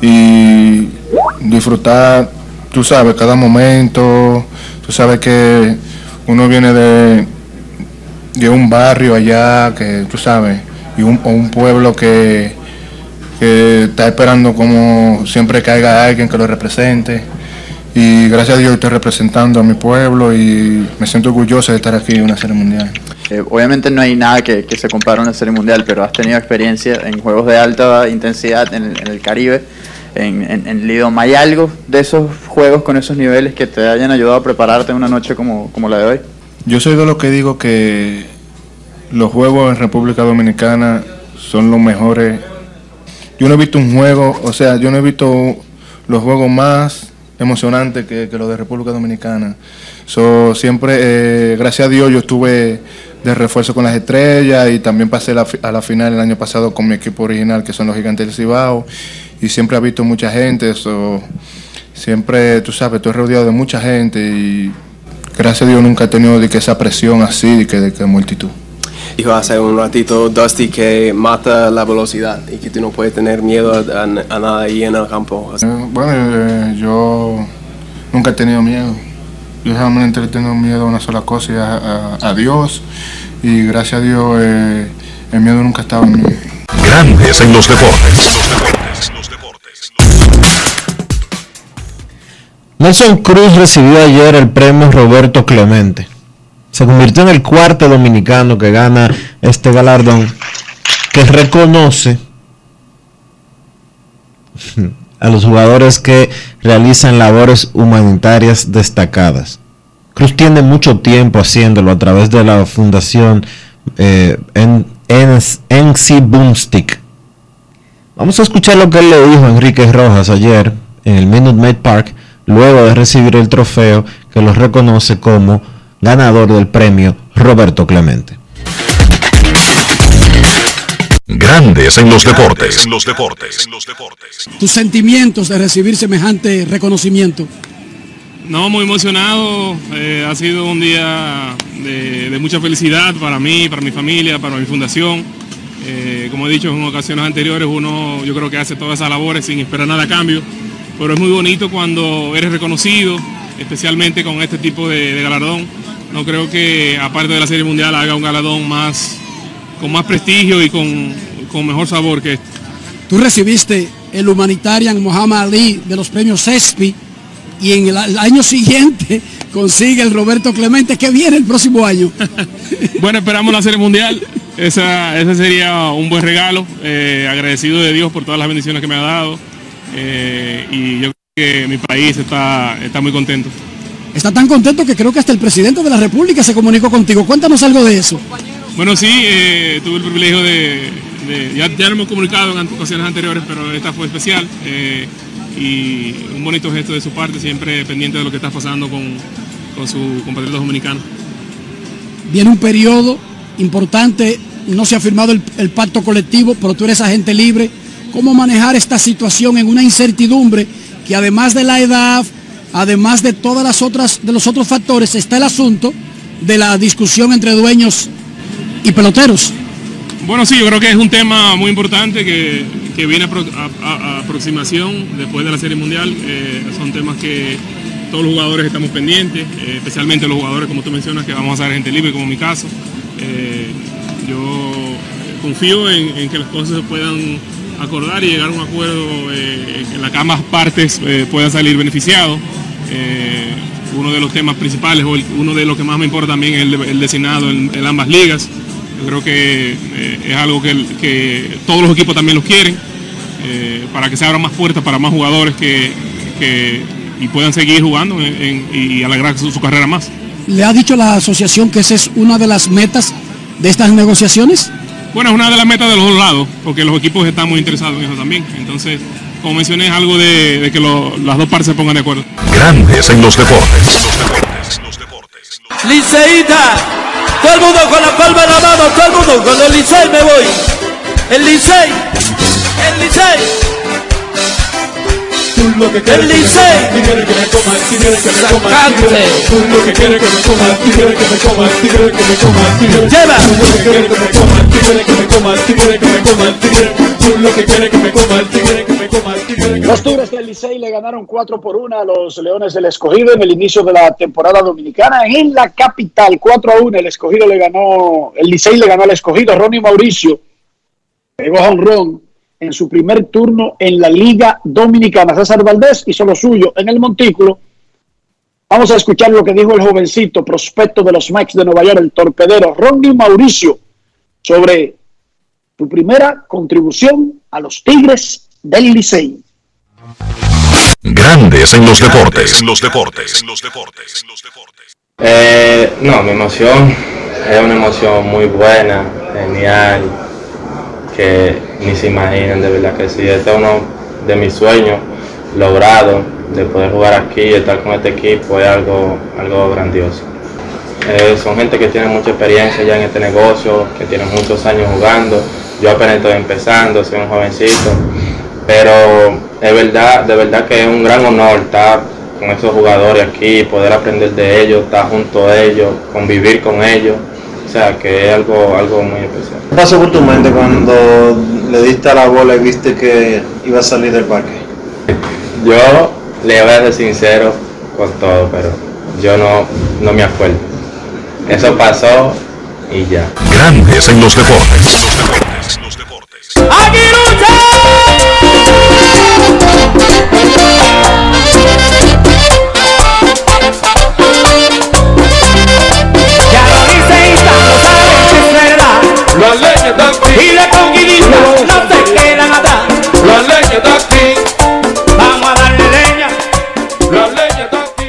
y disfrutar, tú sabes, cada momento, tú sabes que uno viene de, de un barrio allá, que tú sabes, y un, un pueblo que, que está esperando como siempre que haya alguien que lo represente y gracias a Dios estoy representando a mi pueblo y me siento orgulloso de estar aquí en una serie mundial. Eh, obviamente no hay nada que, se compare a una serie mundial, pero has tenido experiencia en juegos de alta intensidad en el, Caribe, en, en, en. ¿Hay algo de esos juegos con esos niveles que te hayan ayudado a prepararte en una noche como, como la de hoy? Yo soy de los que digo que los juegos en República Dominicana son los mejores. Yo no he visto un juego, o sea, yo no he visto los juegos más emocionante que, lo de República Dominicana. So, siempre, eh, gracias a Dios, yo estuve de refuerzo con las estrellas y también pasé a la final el año pasado con mi equipo original, que son los Gigantes del Cibao, y siempre he visto mucha gente. So, siempre, tú sabes, estoy rodeado de mucha gente y gracias a Dios nunca he tenido de que esa presión así, de que, de que multitud dijo hace un ratito Dusty que mata la velocidad y que tú no puedes tener miedo a, nada ahí en el campo. Eh, bueno, eh, yo nunca he tenido miedo. Yo solamente he tenido miedo a una sola cosa, y a, Dios. Y gracias a Dios eh, el miedo nunca estaba en mí. Grandes en los deportes. Nelson Cruz recibió ayer el premio Roberto Clemente se convirtió en el cuarto dominicano que gana este galardón, que reconoce a los jugadores que realizan labores humanitarias destacadas. Cruz tiene mucho tiempo haciéndolo a través de la fundación eh, NC Boomstick. Vamos a escuchar lo que él le dijo a Enrique Rojas ayer en el Minute Maid Park, luego de recibir el trofeo que lo reconoce como ganador del premio Roberto Clemente. Grandes en los deportes. En los deportes. Tus sentimientos de recibir semejante reconocimiento. No, muy emocionado. Eh, ha sido un día de, mucha felicidad para mí, para mi familia, para mi fundación. Eh, como he dicho en ocasiones anteriores, uno yo creo que hace todas esas labores sin esperar nada a cambio. Pero es muy bonito cuando eres reconocido, especialmente con este tipo de galardón no creo que aparte de la Serie Mundial haga un galardón más con más prestigio y con, mejor sabor que este. Tú recibiste el Humanitarian Muhammad Ali de los premios CESPI y en el, año siguiente consigue el Roberto Clemente que viene el próximo año. bueno, esperamos la Serie Mundial. Esa, ese sería un buen regalo. Eh, agradecido de Dios por todas las bendiciones que me ha dado. Eh, y yo creo que mi país está, está muy contento. Está tan contento que creo que hasta el presidente de la República se comunicó contigo. Cuéntanos algo de eso. Bueno, sí, eh, tuve el privilegio de, de- ya, ya lo hemos comunicado en ocasiones anteriores, pero esta fue especial eh, y un bonito gesto de su parte, siempre pendiente de lo que está pasando con, con su compatriota dominicano. Viene un periodo importante, no se ha firmado el, el pacto colectivo, pero tú eres agente libre. ¿Cómo manejar esta situación en una incertidumbre que además de la edad, además de todas las otras, de los otros factores, está el asunto de la discusión entre dueños y peloteros? Bueno, sí, yo creo que es un tema muy importante que, que viene a, pro- a- a- a aproximación después de la Serie Mundial. Eh, son temas que todos los jugadores estamos pendientes, eh, especialmente los jugadores, como tú mencionas, que vamos a ser gente libre, como mi caso. Eh, yo confío en que las cosas se puedan acordar y llegar a un acuerdo eh, en la que ambas partes eh, puedan salir beneficiados. Eh, uno de los temas principales, o uno de los que más me importa también es el, el designado en, ambas ligas. Yo creo que es algo que, que todos los equipos también los quieren, para que se abran más puertas para más jugadores que, que- y puedan seguir jugando y alargar su, su carrera más. ¿Le ha dicho la asociación que esa es una de las metas de estas negociaciones? Bueno, es una de las metas de los dos lados, porque los equipos están muy interesados en eso también. Entonces, como mencioné, es algo de, de que lo- las dos partes se pongan de acuerdo. Grandes en los deportes. Liceíta, todo el mundo con la palma en la mano, todo el mundo con el Licey me voy. El Licey, el Licey. El Licey. Sacante. Lleva. Los Tigres del Licey le ganaron 4 por 1 a los Leones del Escogido en el inicio de la temporada dominicana en la capital. 4 a 1 el Escogido le ganó, el Licey le ganó al Escogido. Ronnie Mauricio pegó a honrón en su primer turno en la Liga Dominicana. César Valdés hizo lo suyo en el Montículo. Vamos a escuchar lo que dijo el jovencito prospecto de los Max de Nueva York, el torpedero Ronnie Mauricio, sobre su primera contribución a los Tigres del Licey. Grandes en los deportes. Los deportes. Eh, no, mi emoción es una emoción muy buena, genial, ni se imaginan, de verdad que sí. Este es uno de mis sueños logrado, de poder jugar aquí, estar con este equipo, es algo, algo grandioso. Eh, son gente que tiene mucha experiencia ya en este negocio, que tienen muchos años jugando. Yo apenas estoy empezando, soy un jovencito, pero es verdad, de verdad que es un gran honor estar con esos jugadores aquí, poder aprender de ellos, estar junto a ellos, convivir con ellos. O sea, que es algo, algo muy especial. ¿Qué pasó por tu mente cuando le diste a la bola y viste que iba a salir del parque? Yo le voy a ser sincero con todo, pero yo no, no me acuerdo. Eso pasó y ya. Grandes en los deportes. Ya Y la conquista no se quedan atrás. La leña está aquí. Vamos a darle leña. La leña está aquí.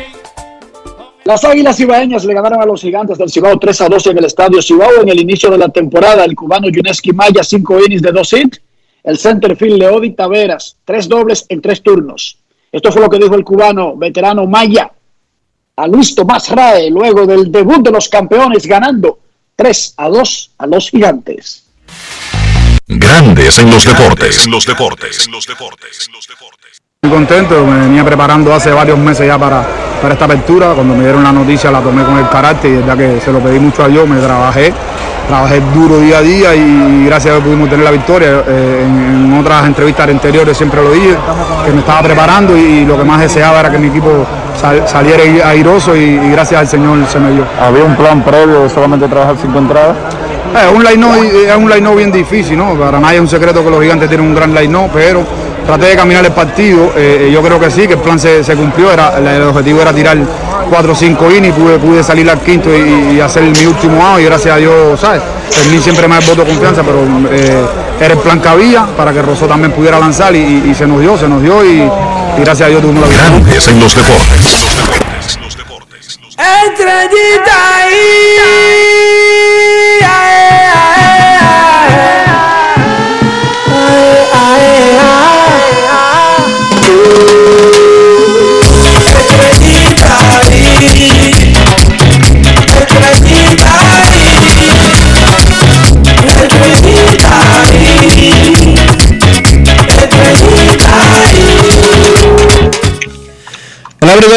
Las Águilas Cibaeñas le ganaron a los Gigantes del Cibao 3 a 2 en el Estadio Cibao en el inicio de la temporada. El cubano Yuneski Maya, 5 innings de 2 hits. El centerfield Leodi Taveras, 3 dobles en 3 turnos. Esto fue lo que dijo el cubano veterano Maya a Luis Tomás Rae luego del debut de los campeones ganando 3 a 2 a los Gigantes. Grandes en los deportes. Los deportes. Muy contento, me venía preparando hace varios meses ya para, para esta apertura. Cuando me dieron la noticia la tomé con el carácter y ya que se lo pedí mucho a Dios, me trabajé, trabajé duro día a día y gracias a Dios pudimos tener la victoria. Eh, en, en otras entrevistas anteriores siempre lo dije, que me estaba preparando y lo que más deseaba era que mi equipo sal- saliera airoso y, y gracias al Señor se me dio. Había un plan previo de solamente trabajar cinco entradas. Eh, un line es un line bien difícil, ¿no? Para nadie es un secreto que los gigantes tienen un gran line pero traté de caminar el partido. eh, yo creo que sí, que el plan se, se cumplió. Era, el objetivo era tirar 4 o 5 innings, pude, pude salir al quinto y, y hacer mi último out y gracias a Dios, ¿sabes? El mí siempre me ha voto de confianza, pero eh, era el plan que había para que Rosó también pudiera lanzar y, y- y se nos dio, se nos dio y, y gracias a Dios tuvimos la victoria. Grandes en los deportes. Estrellita El abridor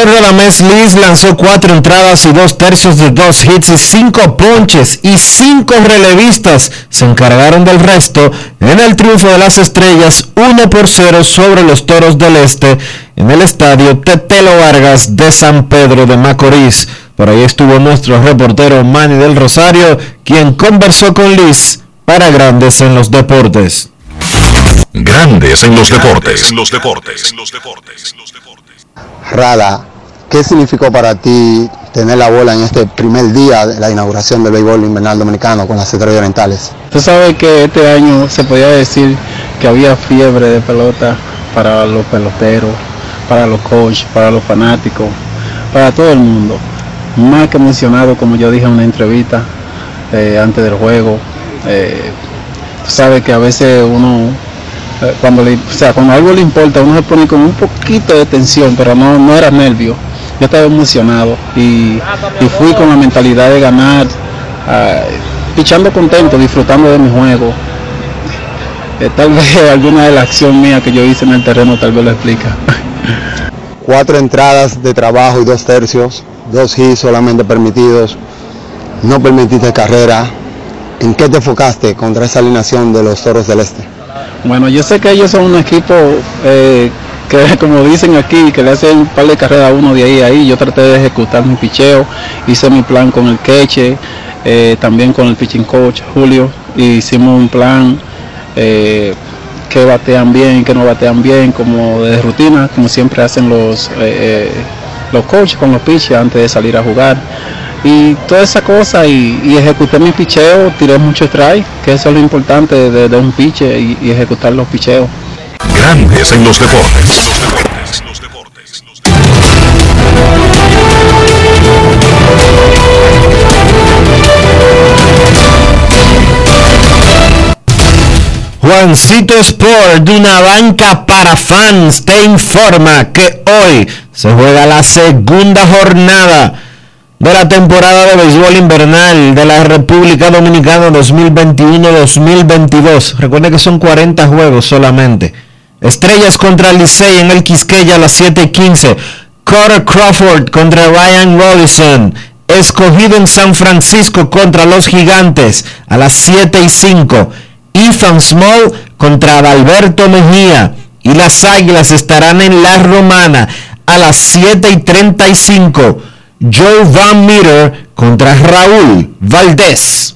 Radamés Liz lanzó cuatro entradas y dos tercios de dos hits y cinco ponches y cinco relevistas se encargaron del resto en el triunfo de las estrellas 1 por 0 sobre los Toros del Este en el estadio Tetelo Vargas de San Pedro de Macorís. Por ahí estuvo nuestro reportero Manny del Rosario, quien conversó con Liz para Grandes en los Deportes. Grandes en los deportes. En los deportes. Rada, ¿qué significó para ti tener la bola en este primer día de la inauguración del béisbol invernal dominicano con las estrellas orientales? Tú sabes que este año se podía decir que había fiebre de pelota para los peloteros, para los coaches, para los fanáticos, para todo el mundo. Más que emocionado, como yo dije en una entrevista eh, antes del juego. Eh, tú sabes que a veces uno eh, cuando le, o sea, cuando algo le importa, uno se pone con un poquito de tensión, pero no, no era nervio. Yo estaba emocionado y, y fui con la mentalidad de ganar, ah, pichando contento, disfrutando de mi juego. Eh, tal vez alguna de las acciones mías que yo hice en el terreno tal vez lo explica. Cuatro entradas de trabajo y dos tercios, dos hits solamente permitidos, no permitiste carrera. ¿En qué te enfocaste contra esa alineación de los Toros del Este? Bueno, yo sé que ellos son un equipo eh, que, como dicen aquí, que le hacen un par de carreras a uno de ahí a ahí. Yo traté de ejecutar mi picheo, hice mi plan con el queche, eh, también con el pitching coach Julio, y hicimos un plan eh, que batean bien, que no batean bien, como de rutina, como siempre hacen los, eh, los coaches con los pitchers antes de salir a jugar y toda esa cosa y, ejecuté mi picheo, tiré mucho strike, que eso es lo importante de, de un piche y, y ejecutar los picheos. Grandes en los deportes. Juancito Sport, de una banca para fans, te informa que hoy se juega la segunda jornada de la temporada de béisbol invernal de la República Dominicana 2021-2022. Recuerde que son 40 juegos solamente. Estrellas contra Licey en el Quisqueya a las 7:15. Carter Crawford contra Ryan Robinson. Escogido en San Francisco contra los Gigantes a las 7 y 5. Ethan Small contra Adalberto Mejía. Y las Águilas estarán en La Romana a las 7 y 35. Joe Van Meter contra Raúl Valdés.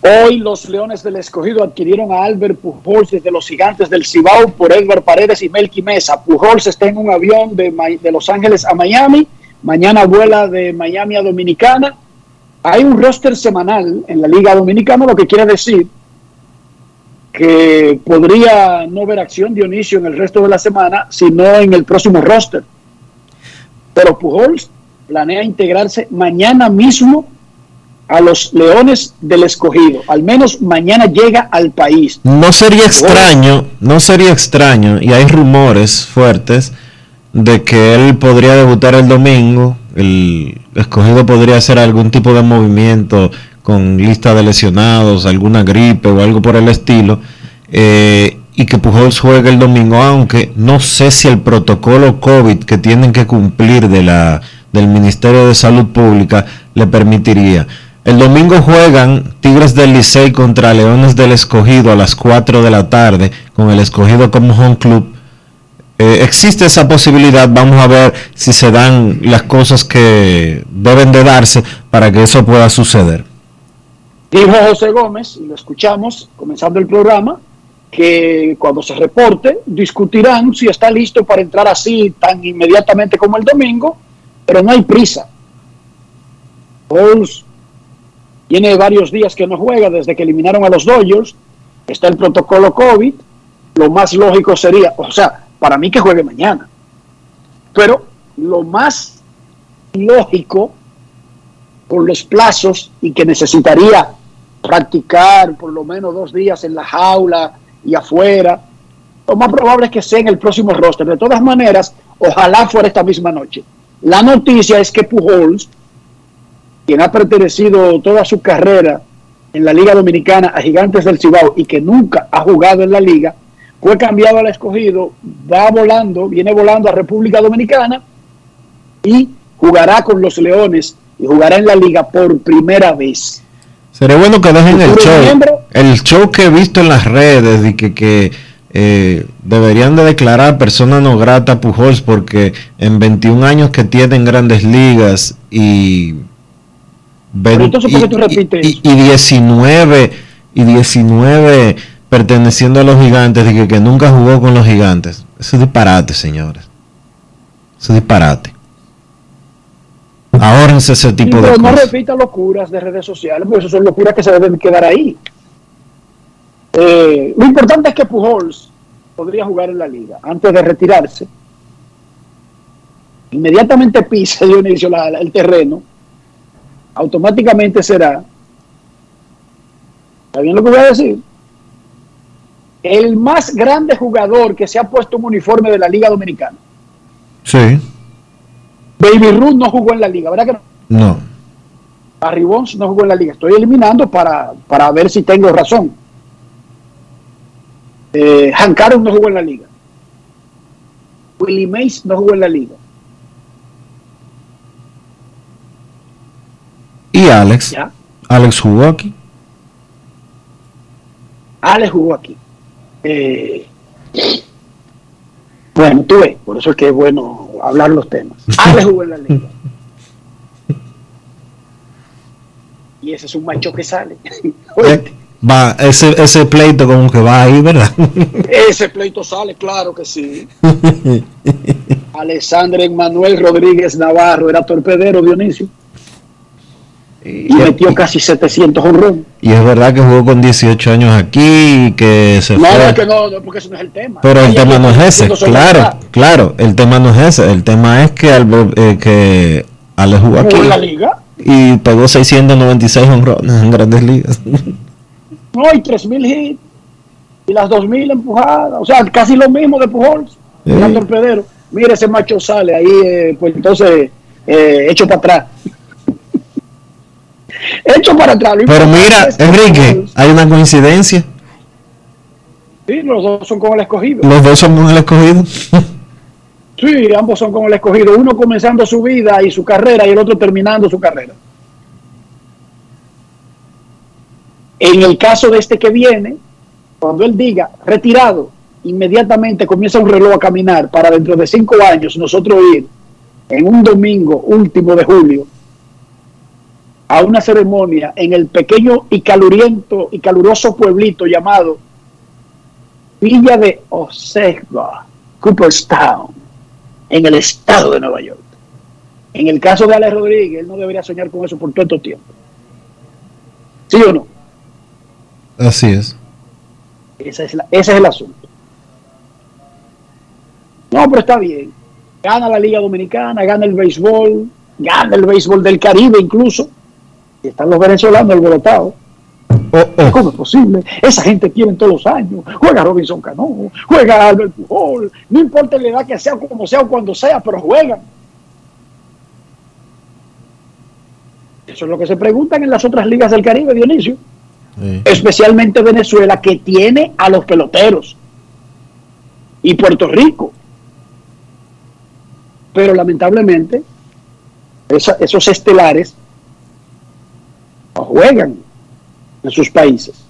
Hoy los Leones del Escogido adquirieron a Albert Pujols desde los Gigantes del Cibao por Edward Paredes y Melky Mesa. Pujols está en un avión de, Los Ángeles a Miami. Mañana vuela de Miami a Dominicana. Hay un roster semanal en la Liga Dominicana, lo que quiere decir que podría no ver acción Dionisio en el resto de la semana, sino en el próximo roster. Pero Pujols planea integrarse mañana mismo a los Leones del Escogido. Al menos mañana llega al país. No sería extraño, no sería extraño, y hay rumores fuertes de que él podría debutar el domingo. El escogido podría hacer algún tipo de movimiento con lista de lesionados, alguna gripe o algo por el estilo. eh, y que Pujols juegue el domingo, aunque no sé si el protocolo COVID que tienen que cumplir de la, del Ministerio de Salud Pública le permitiría. El domingo juegan Tigres del Licey contra Leones del Escogido a las 4 de la tarde, con el Escogido como home club. Eh, existe esa posibilidad, vamos a ver si se dan las cosas que deben de darse para que eso pueda suceder. Dijo José Gómez, y lo escuchamos comenzando el programa, que cuando se reporte discutirán si está listo para entrar así tan inmediatamente como el domingo, pero no hay prisa. Tiene varios días que no juega desde que eliminaron a los Dodgers, está el protocolo COVID, lo más lógico sería, o sea, para mí que juegue mañana, pero lo más lógico por los plazos y que necesitaría practicar por lo menos dos días en la jaula y afuera. Lo más probable es que sea en el próximo roster. De todas maneras, ojalá fuera esta misma noche. La noticia es que Pujols, quien ha pertenecido toda su carrera en la Liga Dominicana a Gigantes del Cibao y que nunca ha jugado en la liga, fue cambiado al escogido, va volando, viene volando a República Dominicana y jugará con los Leones y jugará en la liga por primera vez. Sería bueno que dejen el show. miembro. El show que he visto en las redes y que, que eh, deberían de declarar persona no grata a Pujols porque en 21 años que tiene en grandes ligas y, Pero entonces, ¿por qué tú y- repites y- y 19 y 19 perteneciendo a los gigantes y que, que nunca jugó con los gigantes. Eso es disparate, señores. Eso es disparate. Ahórrense ese Sí, tipo de pero no cosas. repita locuras de redes sociales, porque eso son locuras que se deben quedar ahí. Eh, lo importante es que Pujols podría jugar en la liga antes de retirarse. Inmediatamente pise Dionisio la- la- el terreno, automáticamente será. ¿Está bien lo que voy a decir? El más grande jugador que se ha puesto un uniforme de la Liga Dominicana. Sí, Baby Ruth no jugó en la liga, ¿verdad que no? no. Barry Bonds no jugó en la liga. Estoy eliminando para, para ver si tengo razón. Eh, Hank Aaron no jugó en la liga. Willie Mays no jugó en la liga. Y Alex. Ya. Alex jugó aquí. Alex jugó aquí. Eh, bueno, tú ves, por eso es que es bueno hablar los temas. Alex jugó en la liga. Y ese es un macho que sale. Eh, Va, ese, ese pleito como que va ahí, ¿verdad? Ese pleito sale, claro que sí. Alexandre Manuel Rodríguez Navarro era torpedero, Dionisio. Y metió casi 700 honrón. y es verdad que jugó con 18 años aquí y que se No, fue. es que no, no, porque eso no es el tema. Pero el tema no es ese, claro, la- claro, el tema no es ese, el tema es que, al- eh, que Alex jugó aquí en la liga. y pegó 696 honrones en grandes ligas. No, y 3.000 hits. Y las 2.000 empujadas. O sea, casi lo mismo de Pujols. Sí. torpedero. Mire, ese macho sale ahí, eh, pues entonces, eh, hecho para atrás. Hecho para atrás. Pero mira, Enrique, hay una coincidencia, Sí, los dos son con el escogido. los dos somos el escogido. Sí, ambos son como el escogido. Uno comenzando su vida y su carrera y el otro terminando su carrera. En el caso de este que viene, cuando él diga retirado, inmediatamente comienza un reloj a caminar para dentro de cinco años nosotros ir en un domingo último de julio a una ceremonia en el pequeño y caluriento y caluroso pueblito llamado Villa de Osegba, Cooperstown, en el estado de Nueva York. En el caso de Alex Rodríguez, él no debería soñar con eso por todo este tiempo. ¿Sí o no? Así es. Esa es la- ese es el asunto. No, pero está bien. Gana la Liga Dominicana, gana el béisbol, gana el béisbol del Caribe incluso. Y están los venezolanos alborotados. Oh, ¿Cómo es posible? Esa gente tiene todos los años. Juega Robinson Cano, juega Albert Pujol. No importa la edad que sea, como sea o cuando sea, pero juegan. Eso es lo que se preguntan en las otras ligas del Caribe, Dionisio. Especialmente Venezuela, que tiene a los peloteros. Y Puerto Rico. Pero lamentablemente, esa- esos estelares juegan en sus países.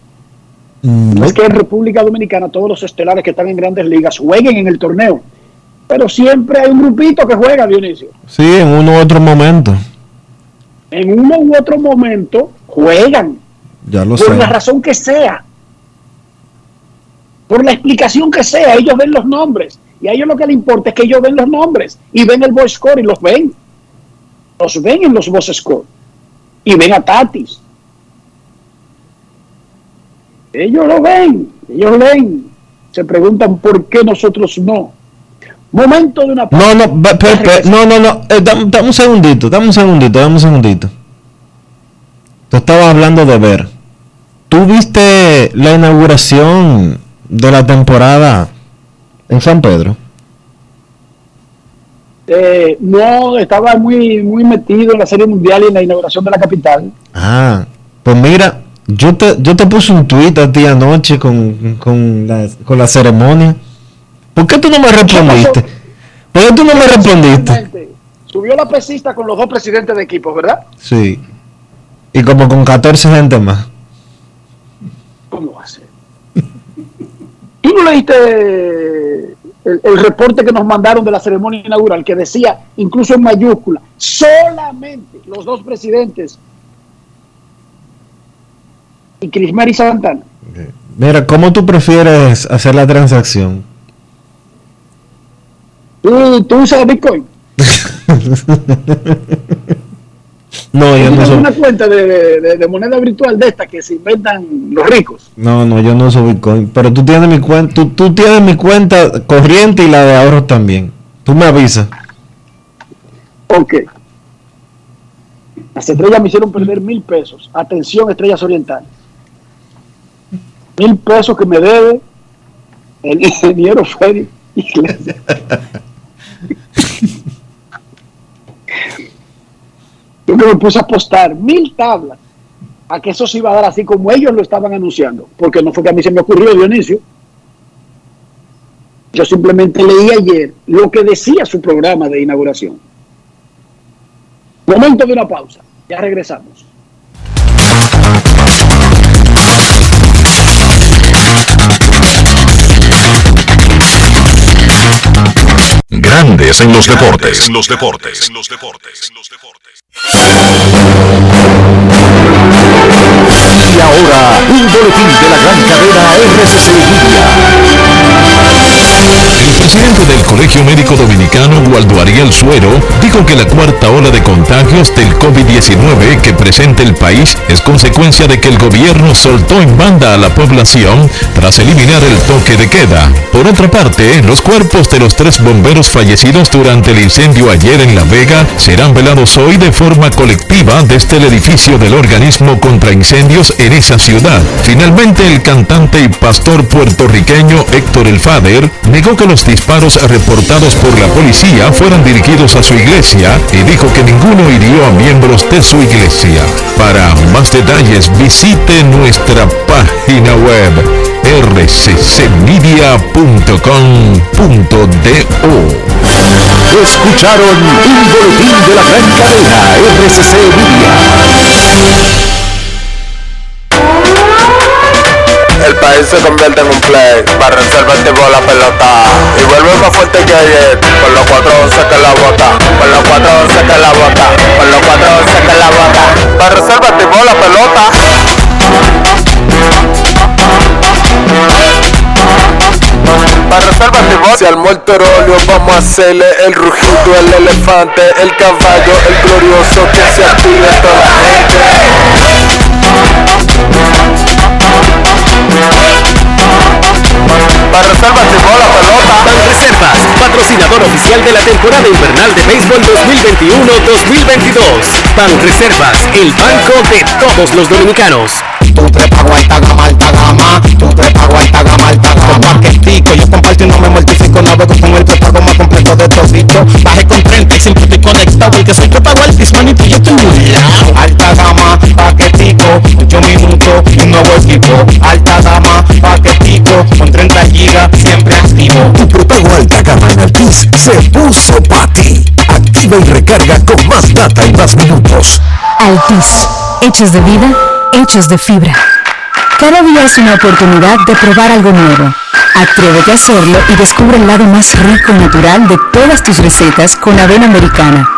No es que en República Dominicana todos los estelares que están en grandes ligas jueguen en el torneo, pero siempre hay un grupito que juega, Dionisio. Sí, en uno u otro momento. En uno u otro momento juegan, Ya lo por sé. la razón que sea, por la explicación que sea, ellos ven los nombres. Y a ellos lo que les importa es que ellos ven los nombres y ven el voice score y los ven. Los ven en los voice score. Y ven a Tatis. Ellos lo ven, ellos leen. Se preguntan por qué nosotros no. Momento de una No, no, pe- no, no, no. eh, dame, dame un segundito, dame un segundito, dame un segundito. Tú estabas hablando de ver. ¿Tú viste la inauguración de la temporada en San Pedro? Eh, no estaba muy muy metido en la serie mundial y en la inauguración de la capital. Ah, pues mira, yo te, yo te puse un tweet a ti anoche con, con, la, con la ceremonia. ¿Por qué tú no me respondiste? ¿Por qué tú no me respondiste? Subió la pesista con los dos presidentes de equipos, ¿verdad? Sí. Y como con 14 gente más. ¿Cómo va a ser? ¿Tú no leíste el, el reporte que nos mandaron de la ceremonia inaugural que decía, incluso en mayúscula, solamente los dos presidentes y Crismar y Santana? Mira, ¿cómo tú prefieres hacer la transacción? ¿Tú, tú usas Bitcoin? No, yo no ¿Tienes soy, una cuenta de, de- de- de moneda virtual de esta que se inventan los ricos? no, no, yo no uso Bitcoin, pero tú tienes mi cuenta, tú, tú tienes mi cuenta corriente y la de ahorros también. Tú me avisas. Ok. Las estrellas me hicieron perder mil pesos. Atención, estrellas orientales. Mil pesos que me debe el ingeniero Freddy Iglesias. Yo me puse a apostar mil tablas a que eso se iba a dar así como ellos lo estaban anunciando. Porque no fue que a mí se me ocurrió, Dionisio. Yo simplemente leí ayer lo que decía su programa de inauguración. Momento de una pausa. Ya regresamos. Grandes en los deportes. En los deportes. En los deportes. Y ahora, un boletín de la gran cadena RCC Media. Presidente del Colegio Médico Dominicano, Waldo Ariel Suero, dijo que la cuarta ola de contagios del COVID-19 que presenta el país es consecuencia de que el gobierno soltó en banda a la población tras eliminar el toque de queda. Por otra parte, los cuerpos de los tres bomberos fallecidos durante el incendio ayer en La Vega serán velados hoy de forma colectiva desde el edificio del organismo contra incendios en esa ciudad. Finalmente, el cantante y pastor puertorriqueño Héctor El Fader negó que los disparos reportados por la policía fueran dirigidos a su iglesia y dijo que ninguno hirió a miembros de su iglesia. Para más detalles visite nuestra página web rccmedia.com.do. Escucharon un boletín de la gran cadena RCC Media. El país se convierte en un play, para reserva activó la pelota. Y vuelve más fuerte que ayer, con los 411 que la bota, con los 411 que la bota, con los 411 que la bota, para reserva activó la pelota. Para armó el torolio, vamos a hacerle el rugido, el elefante, el caballo, el glorioso que se active toda la gente. Activó la pelota. Reservas, patrocinador oficial de la temporada invernal de béisbol 2021-2022. Pan Reservas, el banco de todos los dominicanos. Tu prepago alta gama, alta gama. Tu prepago alta gama, alta gama. Paquetico, yo comparto y no me mortifico. Navego con el prepago más completo de todito. Bajé con 30 y siempre estoy conectado. Porque soy prepago altis, manito, yo estoy muy lado. Alta gama, paquetico. 8 minutos y un nuevo equipo. Alta gama, paquetico. Con 30 gigas, siempre activo. Tu prepago alta gama en Altis se puso para ti. Activa y recarga con más data y más minutos. Altis, hechos de vida, hechos de fibra. Cada día es una oportunidad de probar algo nuevo. Atrévete a hacerlo y descubre el lado más rico y natural de todas tus recetas con avena americana.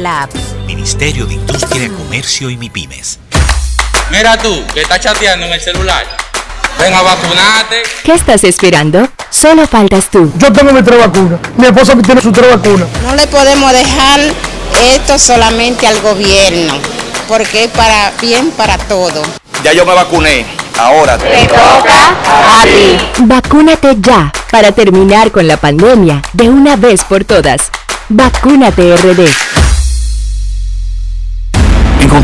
la app. Ministerio de Industria, Comercio y MIPIMES. Mira tú, que estás chateando en el celular. Ven a vacunarte. ¿Qué estás esperando? Solo faltas tú. Yo tengo mi tres vacunas. Mi esposa tiene su tres vacunas. No le podemos dejar esto solamente al gobierno, porque es para bien para todo. Ya yo me vacuné. Ahora Te toca a ti. Vacúnate ya para terminar con la pandemia de una vez por todas. Vacúnate RD.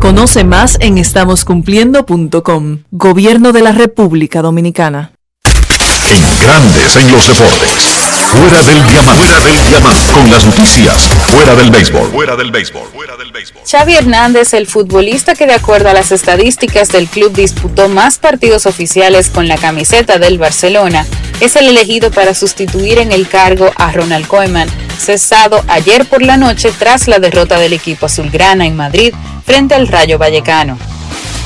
Conoce más en estamoscumpliendo.com. Gobierno de la República Dominicana. En Grandes en los deportes. Fuera del diamante. Fuera del diamante. Con las noticias. Fuera del béisbol. Fuera del béisbol. Xavi Hernández, el futbolista que de acuerdo a las estadísticas del club disputó más partidos oficiales con la camiseta del Barcelona, es el elegido para sustituir en el cargo a Ronald Koeman, cesado ayer por la noche tras la derrota del equipo azulgrana en Madrid frente al Rayo Vallecano.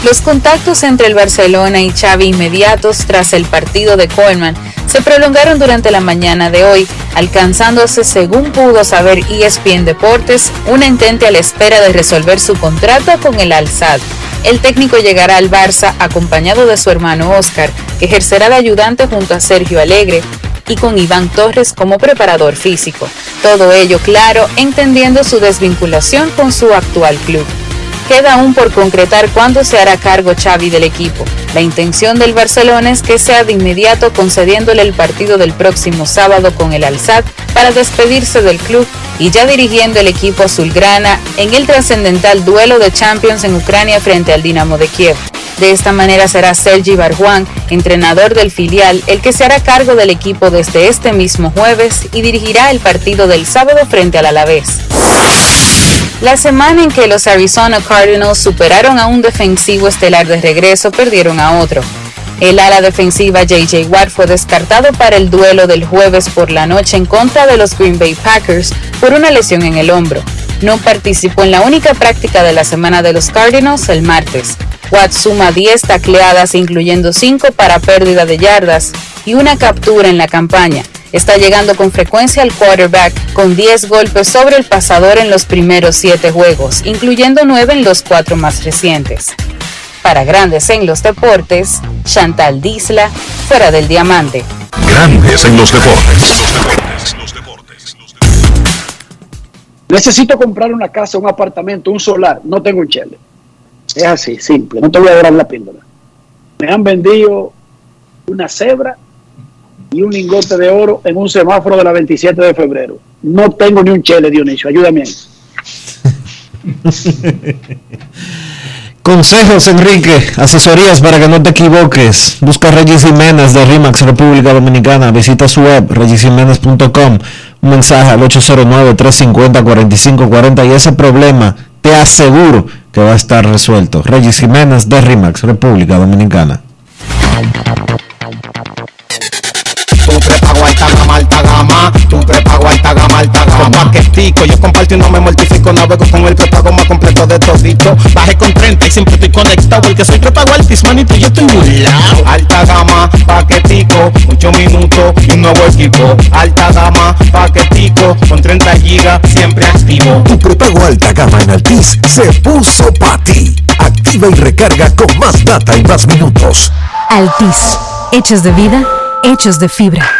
Los contactos entre el Barcelona y Xavi inmediatos tras el partido de Koeman se prolongaron durante la mañana de hoy, alcanzándose, según pudo saber ESPN Deportes, una intente a la espera de resolver su contrato con el Al-Sad. El técnico llegará al Barça acompañado de su hermano Oscar, que ejercerá de ayudante junto a Sergio Alegre, y con Iván Torres como preparador físico. Todo ello, claro, entendiendo su desvinculación con su actual club. Queda aún por concretar cuándo se hará cargo Xavi del equipo. La intención del Barcelona es que sea de inmediato concediéndole el partido del próximo sábado con el Alsat para despedirse del club y ya dirigiendo el equipo azulgrana en el trascendental duelo de Champions en Ucrania frente al Dinamo de Kiev. De esta manera será Sergi Barjuan, entrenador del filial, el que se hará cargo del equipo desde este mismo jueves y dirigirá el partido del sábado frente al Alavés. La semana en que los Arizona Cardinals superaron a un defensivo estelar de regreso, perdieron a otro. El ala defensiva JJ Watt fue descartado para el duelo del jueves por la noche en contra de los Green Bay Packers por una lesión en el hombro. No participó en la única práctica de la semana de los Cardinals el martes. Watt suma 10 tacleadas, incluyendo 5 para pérdida de yardas y una captura en la campaña. Está llegando con frecuencia al quarterback con 10 golpes sobre el pasador en los primeros 7 juegos, incluyendo 9 en los 4 más recientes. Para Grandes en los Deportes, Chantal Disla, fuera del diamante. Grandes en los deportes. Necesito comprar una casa, un apartamento, un solar. No tengo un chele. Es así, simple. No te voy a dar la píldora. Me han vendido una cebra y un lingote de oro en un semáforo de la 27 de febrero. No tengo ni un chele, Dionisio. Ayúdame. Consejos, Enrique, asesorías para que no te equivoques. Busca Regis Jiménez de RIMAX República Dominicana. Visita su web, regisjiménez.com. Un mensaje al 809-350-4540 y ese problema te aseguro que va a estar resuelto. Regis Jiménez de RIMAX República Dominicana. Alta gama, alta gama. Tu prepago alta gama, alta gama. Con paquetico, yo comparto y no me mortifico. Navego con el prepago más completo de todito. Bajé con 30 y siempre estoy conectado. Porque soy prepago altis, manito, yo estoy muy lado. Alta gama, paquetico, 8 minutos y un nuevo equipo. Alta gama, paquetico, con 30 gigas, siempre activo. Tu prepago alta gama en Altis se puso para ti. Activa y recarga con más data y más minutos. Altis, hechos de vida, hechos de fibra.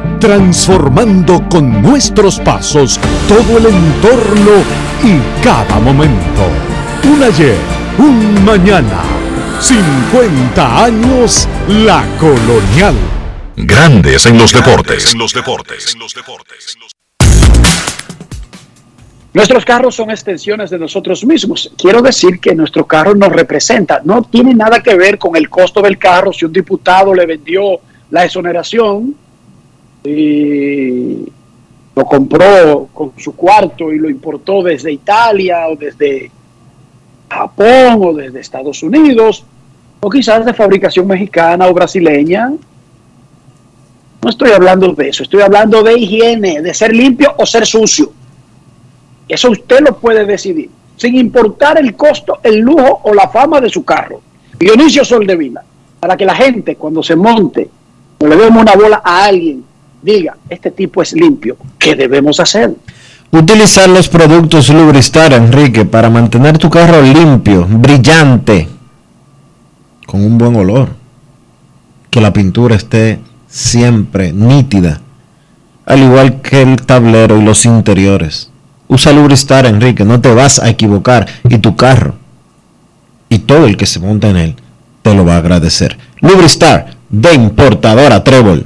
transformando con nuestros pasos todo el entorno y cada momento. Un ayer, un mañana, 50 años la colonial. Grandes en los deportes. Nuestros carros son extensiones de nosotros mismos. Quiero decir que nuestro carro nos representa. No tiene nada que ver con el costo del carro. Si un diputado le vendió la exoneración, y lo compró con su cuarto y lo importó desde Italia o desde Japón o desde Estados Unidos o quizás de fabricación mexicana o brasileña. No estoy hablando de eso, estoy hablando de higiene, de ser limpio o ser sucio. Eso usted lo puede decidir, sin importar el costo, el lujo o la fama de su carro. Dionisio Soldevila, para que la gente cuando se monte o le demos una bola a alguien diga, este tipo es limpio, ¿qué debemos hacer? Utilizar los productos Lubristar, Enrique, para mantener tu carro limpio, brillante, con un buen olor. Que la pintura esté siempre nítida, al igual que el tablero y los interiores. Usa Lubristar, Enrique, no te vas a equivocar y tu carro y todo el que se monta en él te lo va a agradecer. Lubristar de importadora Trébol.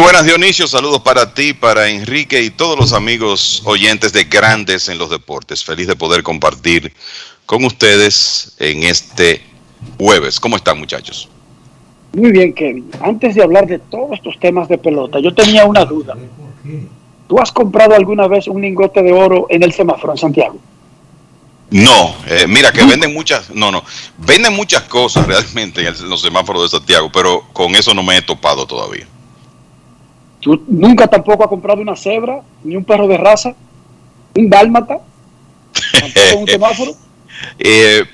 Buenas Dionisio, saludos para ti, para Enrique y todos los amigos oyentes de Grandes en los Deportes. Feliz de poder compartir con ustedes en este jueves. ¿Cómo están muchachos? Muy bien, Kevin. Antes de hablar de todos estos temas de pelota, yo tenía una duda. ¿Tú has comprado alguna vez un lingote de oro en el semáforo en Santiago? No, eh, mira que venden muchas, no, no, venden muchas cosas realmente en, el- en los semáforos de Santiago, pero con eso no me he topado todavía. ¿Tú nunca tampoco has comprado una cebra, ni un perro de raza, un dálmata, tampoco un semáforo? Eh,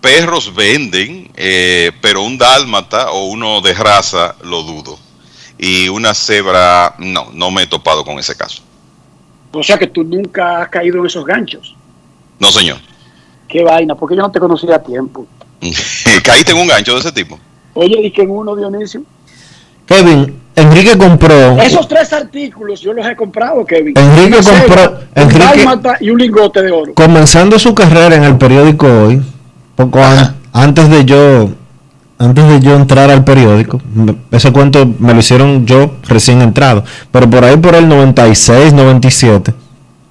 perros venden, eh, pero un dálmata o uno de raza lo dudo. Y una cebra, no, no me he topado con ese caso. O sea que tú nunca has caído en esos ganchos. No, señor. Qué vaina, porque yo no te conocía a tiempo. ¿Caíste en un gancho de ese tipo? Oye, y que en uno, Dionisio. Kevin, Enrique compró. Esos tres artículos yo los he comprado, Kevin. Enrique Una compró- Enrique- y un lingote de oro. Comenzando su carrera en el periódico hoy, poco an- antes de yo antes de yo entrar al periódico, ese cuento me lo hicieron yo recién entrado, pero por ahí por el 96, 97,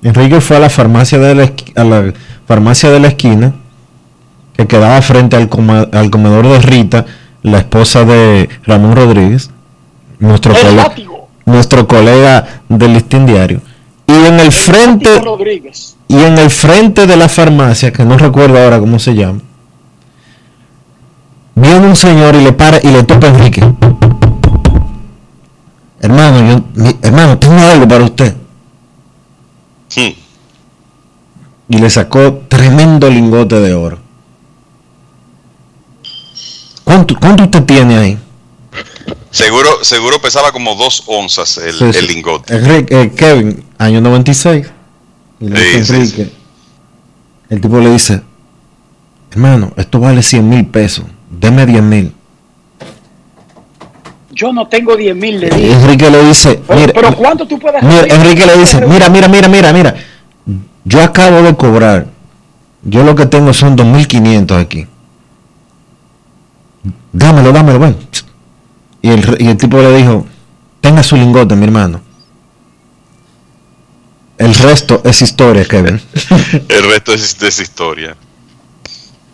Enrique fue a la farmacia de la, a la farmacia de la esquina que quedaba frente al, al comedor de Rita, la esposa de Ramón Rodríguez, nuestro, El cole- látigo. nuestro colega del listín diario. Y en el frente Rodríguez. y en el frente de la farmacia, que no recuerdo ahora cómo se llama, viene un señor y le para y le toca a Enrique. Hermano, yo, mi- hermano, tengo algo para usted. Hmm. Y le sacó tremendo lingote de oro. ¿Cuánto, cuánto usted tiene ahí? Seguro, seguro pesaba como dos onzas el, Sí, sí. el lingote. Enrique, eh, Kevin, año 96. Y le dice Sí, sí, Enrique. El tipo le dice, hermano, esto vale 100 mil pesos. Deme 10 mil. Yo no tengo 10 mil, le Y dije. Enrique le dice, Pero, mira, pero ¿cuánto tú puedes mira? Enrique le dice, mira, mira, mira, mira, mira. Yo acabo de cobrar. Yo lo que tengo son 2.500 aquí. Dámelo, dámelo, ven. Y el, y el tipo le dijo, tenga su lingote, mi hermano. El resto es historia, Kevin. El resto es esa historia.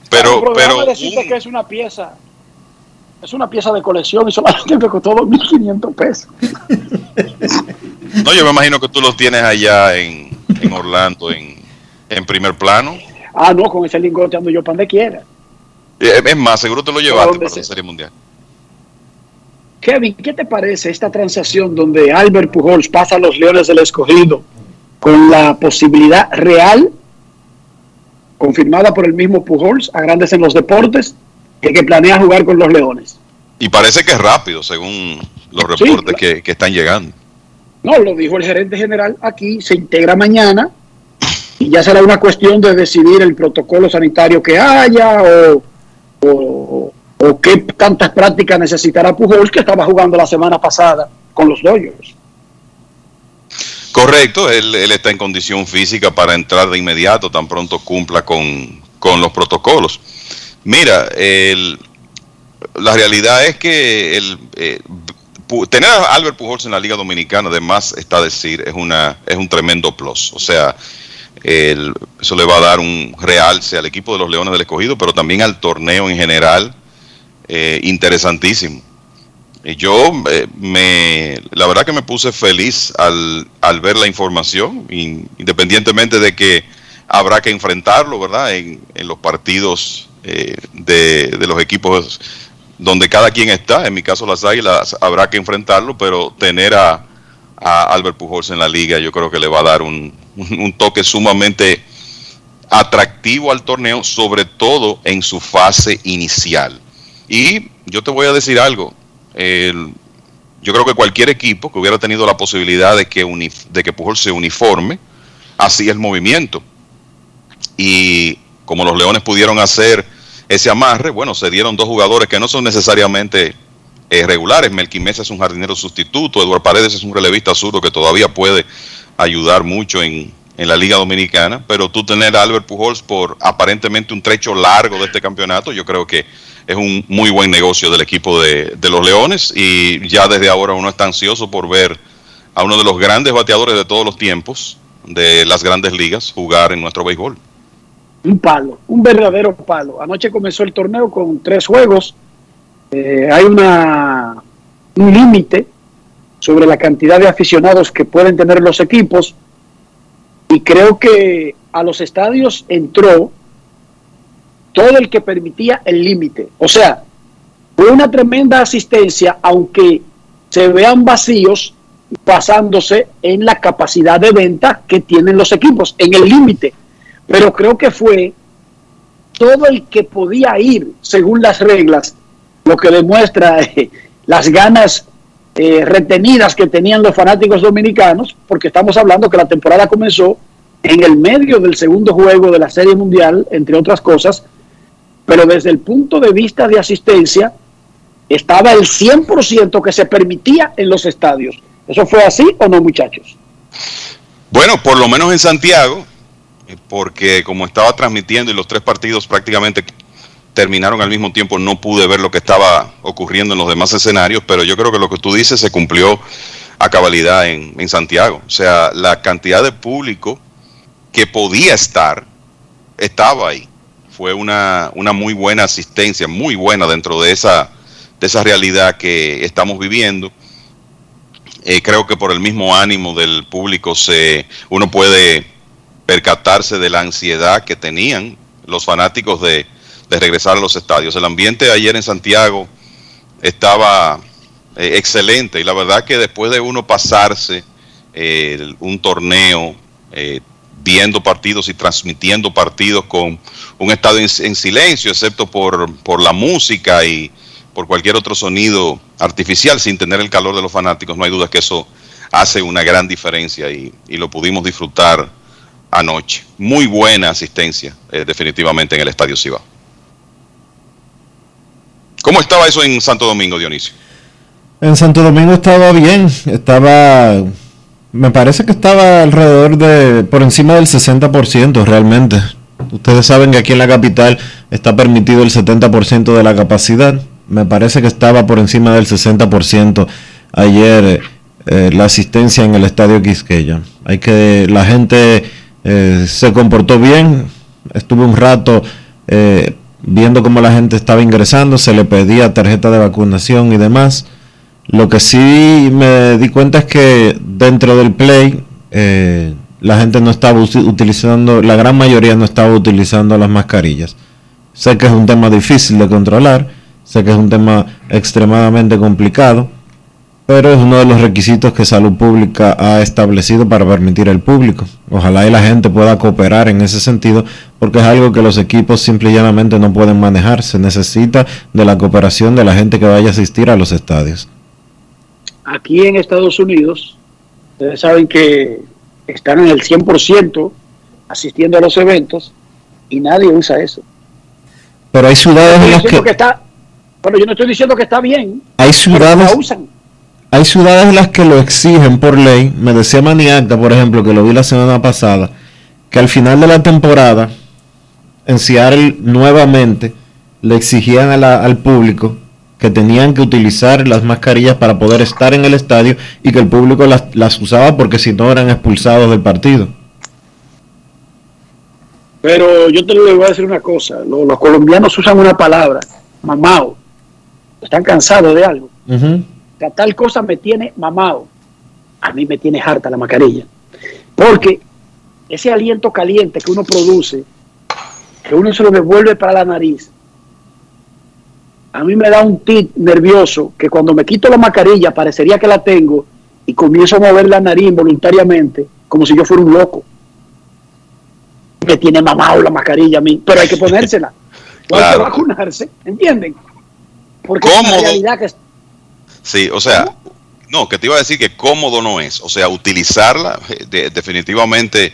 Pero, Pero, pero, que es una pieza. Es una pieza de colección y solamente me costó 2.500 pesos. no, yo me imagino que tú los tienes allá en, en Orlando, en, en primer plano. Ah, no, con ese lingote ando yo para donde quiera. Eh, Es más, seguro te lo llevaste para la Serie Mundial. Kevin, ¿qué te parece esta transacción donde Albert Pujols pasa a los Leones del Escogido con la posibilidad real, confirmada por el mismo Pujols, a grandes en los deportes, de que planea jugar con los Leones? Y parece que es rápido, según los Sí, reportes que, que están llegando. No, lo dijo el gerente general aquí, se integra mañana y ya será una cuestión de decidir el protocolo sanitario que haya o, o, o qué tantas prácticas necesitará Pujols que estaba jugando la semana pasada con los Dodgers. Correcto, él, está en condición física para entrar de inmediato, tan pronto cumpla con, con los protocolos. Mira, el- la realidad es que el, eh, tener a Albert Pujols en la Liga Dominicana, además, está decir, es, una, es un tremendo plus. O sea, el- eso le va a dar un realce al equipo de los Leones del Escogido, pero también al torneo en general, eh, interesantísimo. Y yo eh, me, la verdad que me puse feliz al, al ver la información, in- independientemente de que habrá que enfrentarlo, ¿verdad? En, en los partidos eh, de, de los equipos donde cada quien está, en mi caso las Águilas, habrá que enfrentarlo, pero tener a, a Albert Pujols en la liga yo creo que le va a dar un- un toque sumamente atractivo al torneo, sobre todo en su fase inicial. Y yo te voy a decir algo, yo creo que cualquier equipo que hubiera tenido la posibilidad de que, Pujol se uniforme, hacía el movimiento. Y como los Leones pudieron hacer ese amarre, bueno, se dieron dos jugadores que no son necesariamente eh, regulares. Melqui Mesa es un jardinero sustituto, Eduardo Paredes es un relevista zurdo que todavía puede ayudar mucho en, en la Liga Dominicana, pero tú tener a Albert Pujols por aparentemente un trecho largo de este campeonato, yo creo que es un muy buen negocio del equipo de, de los Leones y ya desde ahora uno está ansioso por ver a uno de los grandes bateadores de todos los tiempos de las grandes ligas jugar en nuestro béisbol. Un palo, un verdadero palo. Anoche comenzó el torneo con tres juegos. Eh, hay una un límite sobre la cantidad de aficionados que pueden tener los equipos y creo que a los estadios entró todo el que permitía el límite. O sea, fue una tremenda asistencia, aunque se vean vacíos basándose en la capacidad de venta que tienen los equipos, en el límite. Pero creo que fue todo el que podía ir según las reglas, lo que demuestra eh, las ganas eh, retenidas que tenían los fanáticos dominicanos, porque estamos hablando que la temporada comenzó en el medio del segundo juego de la Serie Mundial, entre otras cosas, pero desde el punto de vista de asistencia, estaba el 100% que se permitía en los estadios. ¿Eso fue así o no, muchachos? Bueno, por lo menos en Santiago, eh, porque como estaba transmitiendo y los tres partidos prácticamente terminaron al mismo tiempo, no pude ver lo que estaba ocurriendo en los demás escenarios, pero yo creo que lo que tú dices se cumplió a cabalidad en, en Santiago. O sea, la cantidad de público que podía estar, estaba ahí. Fue una, una muy buena asistencia, muy buena dentro de esa, de esa realidad que estamos viviendo. Eh, creo que por el mismo ánimo del público se, uno puede percatarse de la ansiedad que tenían los fanáticos de, de regresar a los estadios. El ambiente ayer en Santiago estaba eh, excelente y la verdad que después de uno pasarse eh, un torneo viendo partidos y transmitiendo partidos con un estado en, silencio, excepto por, por la música y por cualquier otro sonido artificial, sin tener el calor de los fanáticos, no hay duda que eso hace una gran diferencia y, lo pudimos disfrutar anoche. Muy buena asistencia, eh, definitivamente, en el Estadio Cibao. ¿Cómo estaba eso en Santo Domingo, Dionisio? En Santo Domingo estaba bien, estaba me parece que estaba alrededor de, por encima del 60% realmente. Ustedes saben que aquí en la capital está permitido el 70% de la capacidad. Me parece que estaba por encima del 60% ayer eh, la asistencia en el estadio Quisqueya. Hay que, la gente eh, se comportó bien. Estuve un rato eh, viendo cómo la gente estaba ingresando, se le pedía tarjeta de vacunación y demás. Lo que sí me di cuenta es que dentro del Play eh, la gente no estaba utilizando, la gran mayoría no estaba utilizando las mascarillas. Sé que es un tema difícil de controlar, sé que es un tema extremadamente complicado, pero es uno de los requisitos que Salud Pública ha establecido para permitir al público. Ojalá y la gente pueda cooperar en ese sentido, porque es algo que los equipos simple y llanamente no pueden manejar. Se necesita de la cooperación de la gente que vaya a asistir a los estadios aquí en Estados Unidos, ustedes saben que están en el 100% asistiendo a los eventos y nadie usa eso. Pero hay ciudades en las que... está, bueno, yo no estoy diciendo que está bien. Hay ciudades... usan. Hay ciudades en las que lo exigen por ley. Me decía Maniacta, por ejemplo, que lo vi la semana pasada, que al final de la temporada, en Seattle nuevamente le exigían al público que tenían que utilizar las mascarillas para poder estar en el estadio y que el público las, usaba porque si no eran expulsados del partido. Pero yo te voy a decir una cosa, los, colombianos usan una palabra, mamao, están cansados de algo. Que tal cosa me tiene mamado, a mí me tiene harta la mascarilla. Porque ese aliento caliente que uno produce, que uno se lo devuelve para la nariz, a mí me da un tic nervioso que cuando me quito la mascarilla parecería que la tengo y comienzo a mover la nariz involuntariamente como si yo fuera un loco. Me tiene mamado la mascarilla a mí, pero hay que ponérsela. Hay que vacunarse, ¿entienden? Porque es la realidad que... Sí, o sea, no, que te iba a decir que cómodo no es. O sea, utilizarla eh, definitivamente,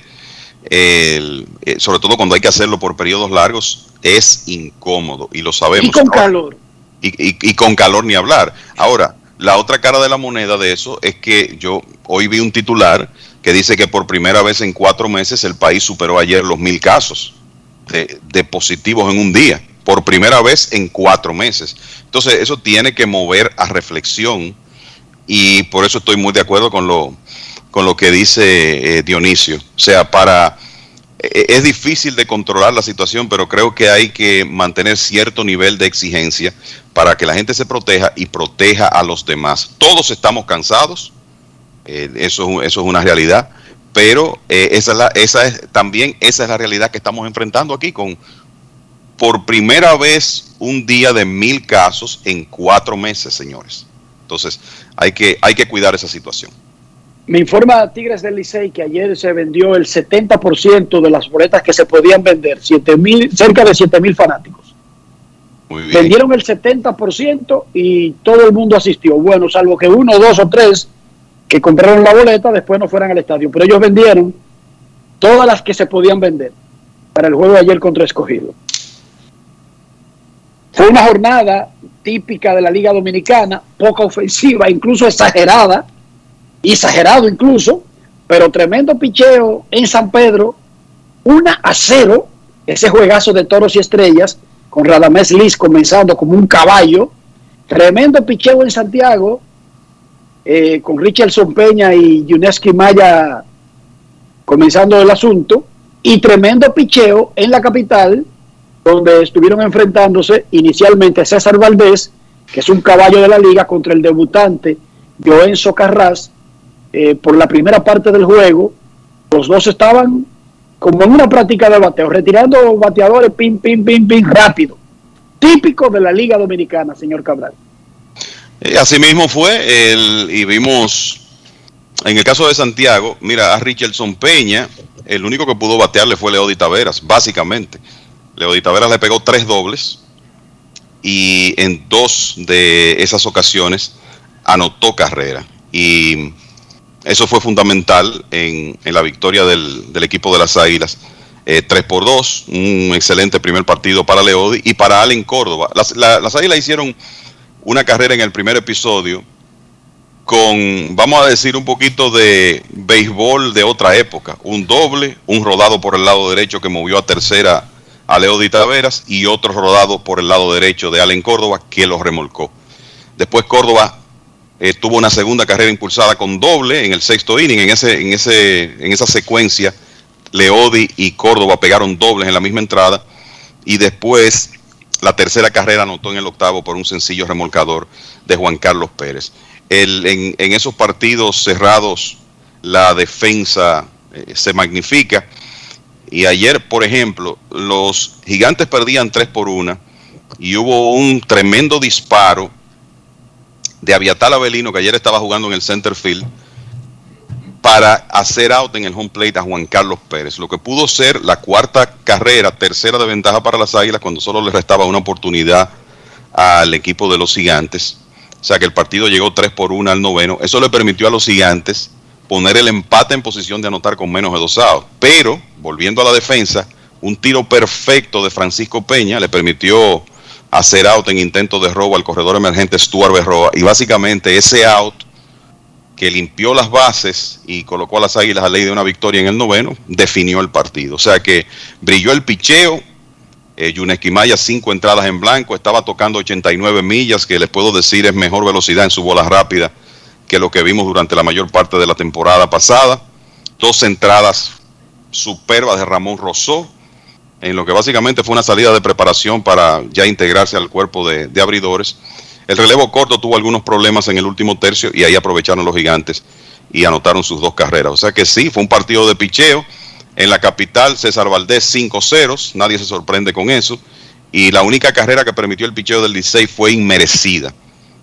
eh, sobre todo cuando hay que hacerlo por periodos largos, es incómodo y lo sabemos. Y con calor y, con calor ni hablar. Ahora, la otra cara de la moneda de eso es que yo hoy vi un titular que dice que por primera vez en cuatro meses el país superó ayer los mil casos de, positivos en un día. Por primera vez en cuatro meses. Entonces, eso tiene que mover a reflexión y por eso estoy muy de acuerdo con lo, con lo que dice eh, Dionisio. O sea, para es difícil de controlar la situación, pero creo que hay que mantener cierto nivel de exigencia para que la gente se proteja y proteja a los demás. Todos estamos cansados, Eh, eso, eso es una realidad. Pero eh, esa, es la, esa es también esa es la realidad que estamos enfrentando aquí con por primera vez un día de mil casos en cuatro meses, señores. Entonces, hay que, hay que cuidar esa situación. Me informa Tigres del Licey que ayer se vendió el 70% de las boletas que se podían vender, siete mil, cerca de 7 mil fanáticos. Muy bien. Vendieron el 70% y todo el mundo asistió. Bueno, salvo que uno, dos o tres que compraron la boleta después no fueran al estadio. Pero ellos vendieron todas las que se podían vender para el juego de ayer contra Escogido. Fue una jornada típica de la Liga Dominicana, poca ofensiva, incluso exagerada, exagerado incluso, pero tremendo picheo en San Pedro, una a cero, ese juegazo de toros y estrellas, con Radamés Liz comenzando como un caballo, tremendo picheo en Santiago, eh, con Richardson Peña y Yuneski Maya comenzando el asunto, y tremendo picheo en la capital, donde estuvieron enfrentándose inicialmente César Valdés, que es un caballo de la liga, contra el debutante Joenzo Carras, eh, por la primera parte del juego. Los dos estaban como en una práctica de bateo, retirando bateadores pim, pim, pim, pim, rápido. Típico de la Liga Dominicana, señor Cabral. Eh, así mismo fue, el, y vimos, en el caso de Santiago, mira, a Richardson Peña, el único que pudo batearle fue Leody Taveras, básicamente. Leody Taveras le pegó tres dobles y en dos de esas ocasiones anotó carrera. Y eso fue fundamental en, la victoria del, equipo de las Águilas. Eh, 3 por 2, un excelente primer partido para Leody y para Allen Córdoba. Las, la, las Águilas hicieron una carrera en el primer episodio con, vamos a decir, un poquito de béisbol de otra época. Un doble, un rodado por el lado derecho que movió a tercera a Leody Taveras y otro rodado por el lado derecho de Allen Córdoba que lo remolcó. Después Córdoba eh, tuvo una segunda carrera impulsada con doble en el sexto inning. En, ese, en, ese, en esa secuencia, Leody y Córdoba pegaron dobles en la misma entrada. Y después, la tercera carrera anotó en el octavo por un sencillo remolcador de Juan Carlos Pérez. El, en, en, esos partidos cerrados, la defensa eh, se magnifica. Y ayer, por ejemplo, los gigantes perdían 3 por 1 y hubo un tremendo disparo de Aviatal Avelino, que ayer estaba jugando en el center field, para hacer out en el home plate a Juan Carlos Pérez. Lo que pudo ser la cuarta carrera, tercera de ventaja para las Águilas, cuando solo le restaba una oportunidad al equipo de los Gigantes. O sea que el partido llegó 3 por 1 al noveno. Eso le permitió a los Gigantes poner el empate en posición de anotar con menos de dos outs. Pero, volviendo a la defensa, un tiro perfecto de Francisco Peña le permitió hacer out en intento de robo al corredor emergente Stuart Berroa. Y básicamente ese out que limpió las bases y colocó a las águilas a ley de una victoria en el noveno, definió el partido. O sea que brilló el picheo. Eh, Yunesquimaya, cinco entradas en blanco, estaba tocando 89 millas, que les puedo decir es mejor velocidad en su bola rápida que lo que vimos durante la mayor parte de la temporada pasada. Dos entradas superbas de Ramón Rosó, en lo que básicamente fue una salida de preparación para ya integrarse al cuerpo de, abridores. El relevo corto tuvo algunos problemas en el último tercio y ahí aprovecharon los gigantes y anotaron sus dos carreras. O sea que sí, fue un partido de picheo. En la capital, César Valdés 5 ceros, nadie se sorprende con eso. Y la única carrera que permitió el picheo del 16 fue inmerecida.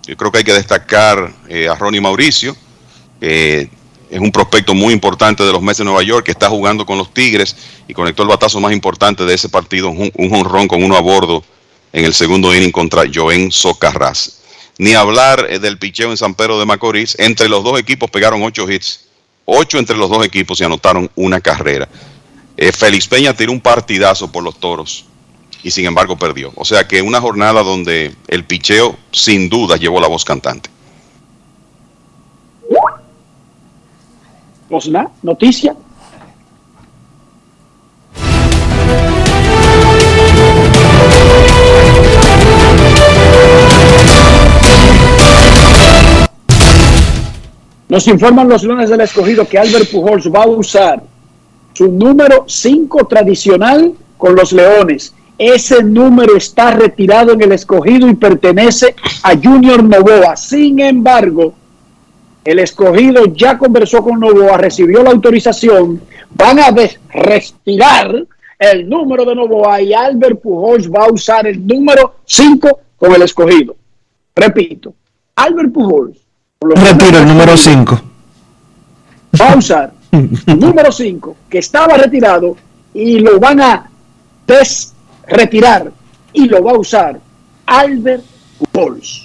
Yo creo que hay que destacar eh, a Ronnie Mauricio, eh, es un prospecto muy importante de los Mets de Nueva York que está jugando con los Tigres y conectó el batazo más importante de ese partido, un, jonrón con uno a bordo en el segundo inning contra Joen Socarras. Ni hablar eh, del picheo en San Pedro de Macorís. Entre los dos equipos pegaron ocho hits, ocho entre los dos equipos y anotaron una carrera. Eh, Félix Peña tiró un partidazo por los toros y sin embargo perdió. O sea que una jornada donde el picheo sin duda llevó la voz cantante. Osna, noticia. Nos informan los lunes del escogido que Albert Pujols va a usar su número 5 tradicional con los Leones. Ese número está retirado en el escogido y pertenece a Junior Novoa. Sin embargo, El escogido ya conversó con Novoa, recibió la autorización, van a respirar el número de Novoa y Albert Pujols va a usar el número 5 con el escogido. Repito, Albert Pujols Retiro el número 5. va a usar número 5 que estaba retirado y lo van a desretirar y lo va a usar Albert Pujols.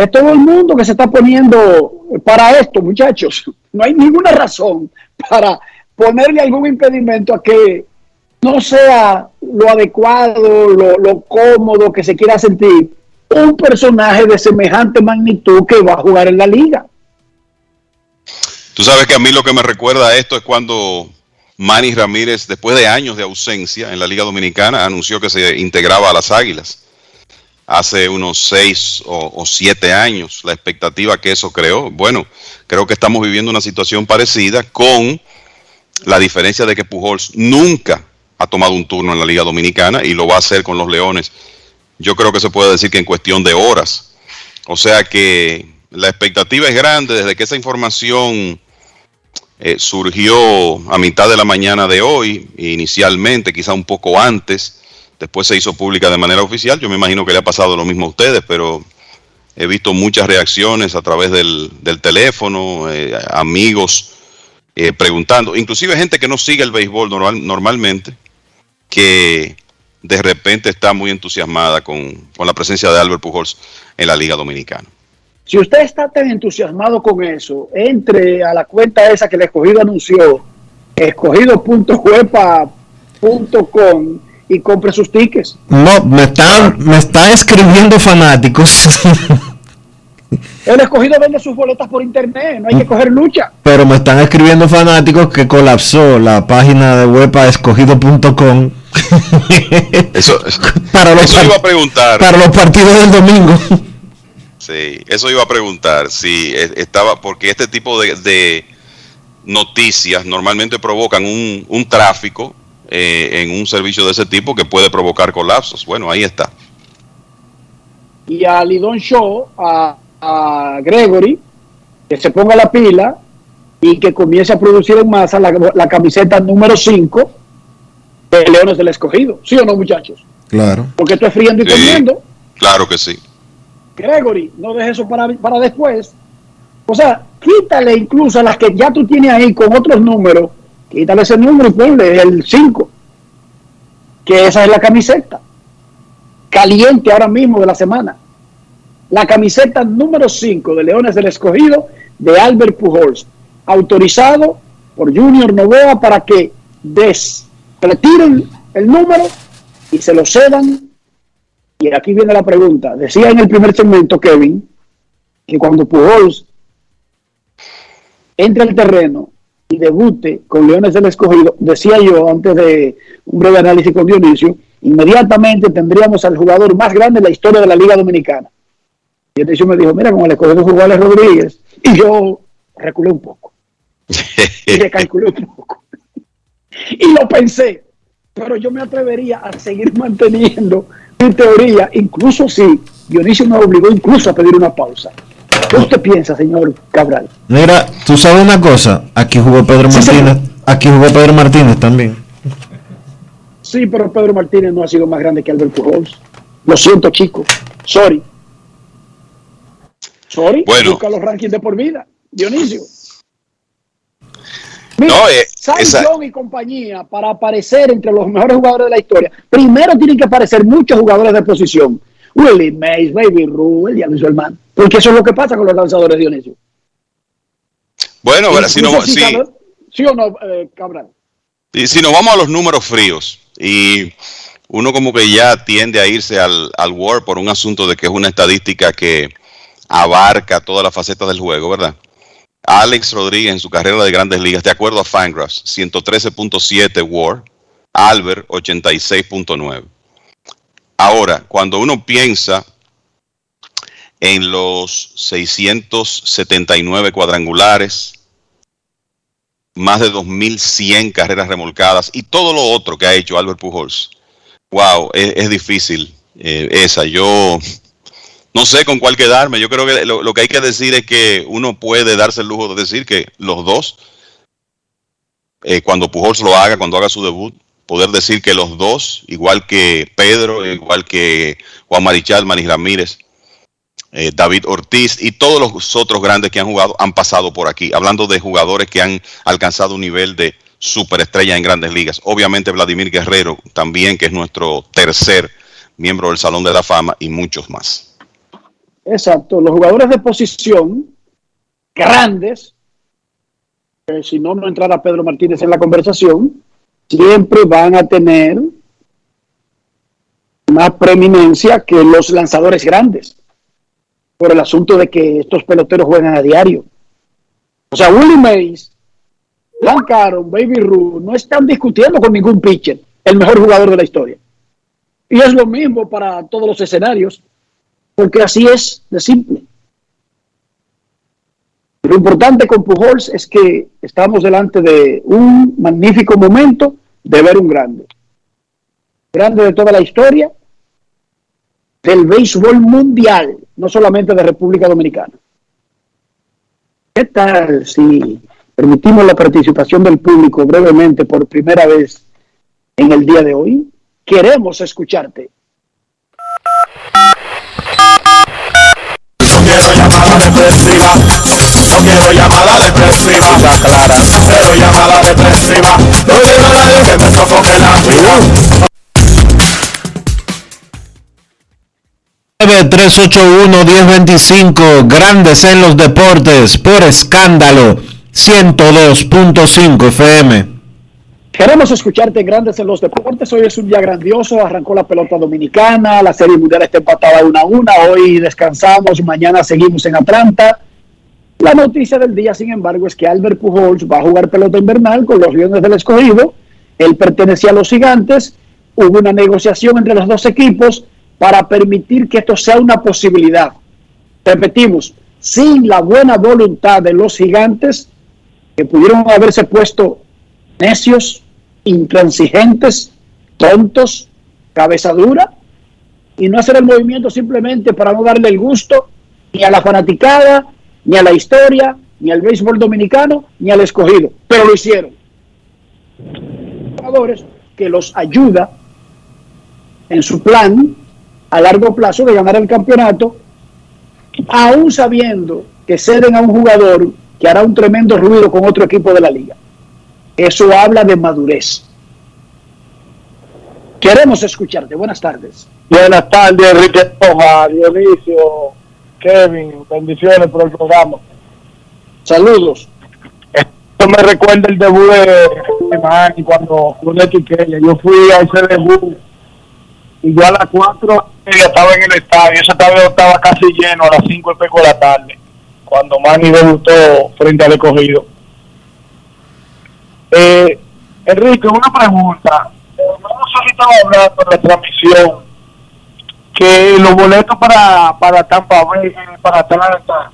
Es todo el mundo que se está poniendo para esto, muchachos. No hay ninguna razón para ponerle algún impedimento a que no sea lo adecuado, lo, cómodo que se quiera sentir un personaje de semejante magnitud que va a jugar en la liga. Tú sabes que a mí lo que me recuerda a esto es cuando Manny Ramírez, después de años de ausencia en la Liga Dominicana, anunció que se integraba a las Águilas. Hace unos seis o, siete años, la expectativa que eso creó. Bueno, creo que estamos viviendo una situación parecida con la diferencia de que Pujols nunca ha tomado un turno en la Liga Dominicana y lo va a hacer con los Leones. Yo creo que se puede decir que en cuestión de horas. O sea que la expectativa es grande desde que esa información eh, surgió a mitad de la mañana de hoy, inicialmente, quizá un poco antes, después se hizo pública de manera oficial. Yo me imagino que le ha pasado lo mismo a ustedes, pero he visto muchas reacciones a través del, teléfono, eh, amigos eh, preguntando, inclusive gente que no sigue el béisbol normal, normalmente, que de repente está muy entusiasmada con, con la presencia de Albert Pujols en la Liga Dominicana. Si usted está tan entusiasmado con eso, entre a la cuenta esa que el escogido anunció, escogido.juepa.com y compre sus tickets. No, me están, me están escribiendo fanáticos, El escogido vende sus boletas por internet, no hay que coger lucha. pero me están escribiendo fanáticos que colapsó la página de web a escogido.com Eso, para, los eso iba a preguntar. para los partidos del domingo. Sí, eso iba a preguntar si eh, estaba, porque este tipo de, de noticias normalmente provocan un, un tráfico eh, en un servicio de ese tipo que puede provocar colapsos. Bueno, ahí está. Y a Lidon Show, a, a Gregory, que se ponga la pila y que comience a producir en masa la, la camiseta número 5 de Leones del Escogido. ¿Sí o no, muchachos? Claro. Porque esto es friendo y Sí. comiendo. Claro que sí. Gregory, no dejes eso para, para después. O sea, quítale incluso a las que ya tú tienes ahí con otros números, quítale ese número y el 5, que esa es la camiseta, caliente ahora mismo de la semana. La camiseta número 5 de Leones del Escogido de Albert Pujols, autorizado por Junior Novoa para que des, retiren el número y se lo cedan y aquí viene la pregunta. Decía en el primer segmento, Kevin, que cuando Pujols entre al terreno y debute con Leones del Escogido, decía yo antes de un breve análisis con Dionisio, inmediatamente tendríamos al jugador más grande en la historia de la Liga Dominicana. Y Dionisio me dijo, mira, como el escogido jugó Alex Rodríguez, y yo reculé un poco. y recalculé un poco. y lo pensé, pero yo me atrevería a seguir manteniendo mi teoría, incluso si Dionisio me obligó incluso a pedir una pausa. ¿Qué usted piensa, señor Cabral? Mira, tú sabes una cosa, aquí jugó Pedro Sí, Martínez, aquí jugó Pedro Martínez también. Sí, pero Pedro Martínez no ha sido más grande que Albert Pujols. Lo siento, chico. Sorry. Sorry. Bueno. Busca los rankings de por vida. Dionisio. No, eh, esa- y compañía, para aparecer entre los mejores jugadores de la historia, primero tienen que aparecer muchos jugadores de posición. Willie Mays, Baby Ruth, el Diablo Hermano. Porque eso es lo que pasa con los lanzadores, Dionisio. Bueno, verá, si, no, si, ¿Sí o no, eh, Cabral? y si nos vamos a los números fríos y uno como que ya tiende a irse al, al War por un asunto de que es una estadística que abarca todas las facetas del juego, ¿verdad? Alex Rodríguez en su carrera de grandes ligas, de acuerdo a Fangraphs, 113.7 War, Albert 86.9. Ahora, cuando uno piensa en los 679 cuadrangulares, más de 2.100 carreras remolcadas y todo lo otro que ha hecho Albert Pujols. Wow, es, difícil eh, esa. Yo no sé con cuál quedarme. Yo creo que lo, que hay que decir es que uno puede darse el lujo de decir que los dos, eh, cuando Pujols lo haga, cuando haga su debut, poder decir que los dos, igual que Pedro, igual que Juan Marichal, Manis Ramírez, eh, David Ortiz y todos los otros grandes que han jugado han pasado por aquí, hablando de jugadores que han alcanzado un nivel de superestrella en grandes ligas. Obviamente Vladimir Guerrero también, que es nuestro tercer miembro del Salón de la Fama y muchos más. Exacto, los jugadores de posición grandes, si no, no entrara Pedro Martínez en la conversación, siempre van a tener más preeminencia que los lanzadores grandes por el asunto de que estos peloteros juegan a diario. O sea, Willie Mays, Aaron, Baby Ruth no están discutiendo con ningún pitcher el mejor jugador de la historia. Y es lo mismo para todos los escenarios, porque así es de simple. Lo importante con Pujols es que estamos delante de un magnífico momento de ver un grande. Grande de toda la historia del béisbol mundial, no solamente de República Dominicana. ¿Qué tal si permitimos la participación del público brevemente por primera vez en el día de hoy? Queremos escucharte. No quiero llamada depresiva, clara, cero llamada depresiva, no quiero nadie que me sofoque la vida. 381-1025, Grandes en los Deportes, por escándalo, 102.5 FM. Queremos escucharte Grandes en los Deportes. Hoy es un día grandioso. Arrancó la pelota dominicana. La Serie Mundial está empatada una a una. Hoy descansamos. Mañana seguimos en Atlanta. La noticia del día, sin embargo, es que Albert Pujols va a jugar pelota invernal con los Leones del Escogido. Él pertenecía a los Gigantes. Hubo una negociación entre los dos equipos para permitir que esto sea una posibilidad. Repetimos, sin la buena voluntad de los gigantes, que pudieron haberse puesto necios, intransigentes, tontos, cabeza dura, y no hacer el movimiento simplemente para no darle el gusto ni a la fanaticada, ni a la historia, ni al béisbol dominicano, ni al escogido. Pero lo hicieron. Jugadores que los ayuda en su plan a largo plazo de ganar el campeonato, aún sabiendo que ceden a un jugador que hará un tremendo ruido con otro equipo de la liga. Eso habla de madurez. Queremos escucharte. Buenas tardes. Buenas tardes, Enrique Roja, Dionisio, Kevin. Bendiciones por el programa. Saludos. Esto me recuerda el debut de Manny cuando Yo fui a ese debut y yo a las 4 estaba en el estadio, ese estadio estaba casi lleno a las 5 y pico de la tarde, cuando Manny debutó frente al escogido. Eh, Enrique, una pregunta. Hemos estaba hablando en la transmisión que los boletos para, para Tampa Bay, para Atlanta,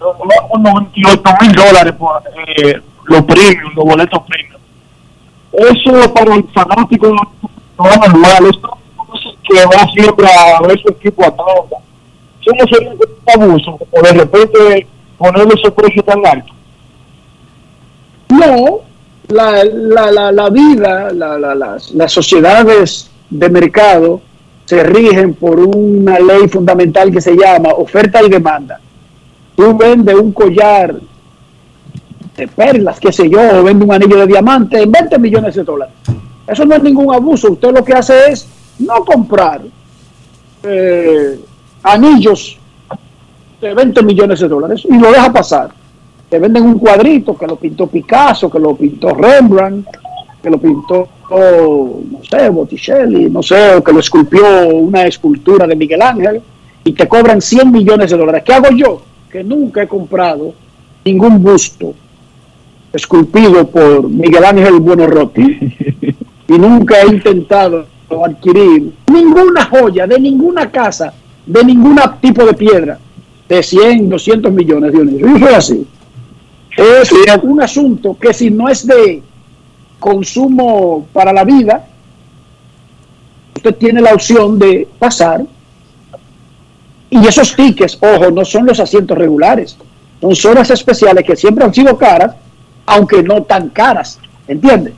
unos 98 mil dólares por eh, los premios, los boletos premios. Eso para el fanático no es normal. Esto que va siempre a ver su equipo a todos. ¿Eso no sería un abuso? O de repente ponerle ese precio tan alto. No, la, la, la, la vida, la, las, las sociedades de mercado se rigen por una ley fundamental que se llama oferta y demanda. Tú vendes un collar de perlas, qué sé yo, o vende un anillo de diamante en 20 millones de dólares. Eso no es ningún abuso. Usted lo que hace es no comprar eh, anillos de 20 millones de dólares y lo deja pasar. Te venden un cuadrito que lo pintó Picasso, que lo pintó Rembrandt, que lo pintó, no sé, Botticelli, no sé, o que lo esculpió una escultura de Miguel Ángel y te cobran 100 millones de dólares. ¿Qué hago yo? Que nunca he comprado ningún busto esculpido por Miguel Ángel Buonarroti y nunca he intentado adquirir ninguna joya de ninguna casa de ningún tipo de piedra de 100, 200 millones, Dionisio. Yo soy así. Es un asunto que si no es de consumo para la vida, usted tiene la opción de pasar. Y esos tickets, ojo, no son los asientos regulares, son zonas especiales que siempre han sido caras, aunque no tan caras, ¿entiende?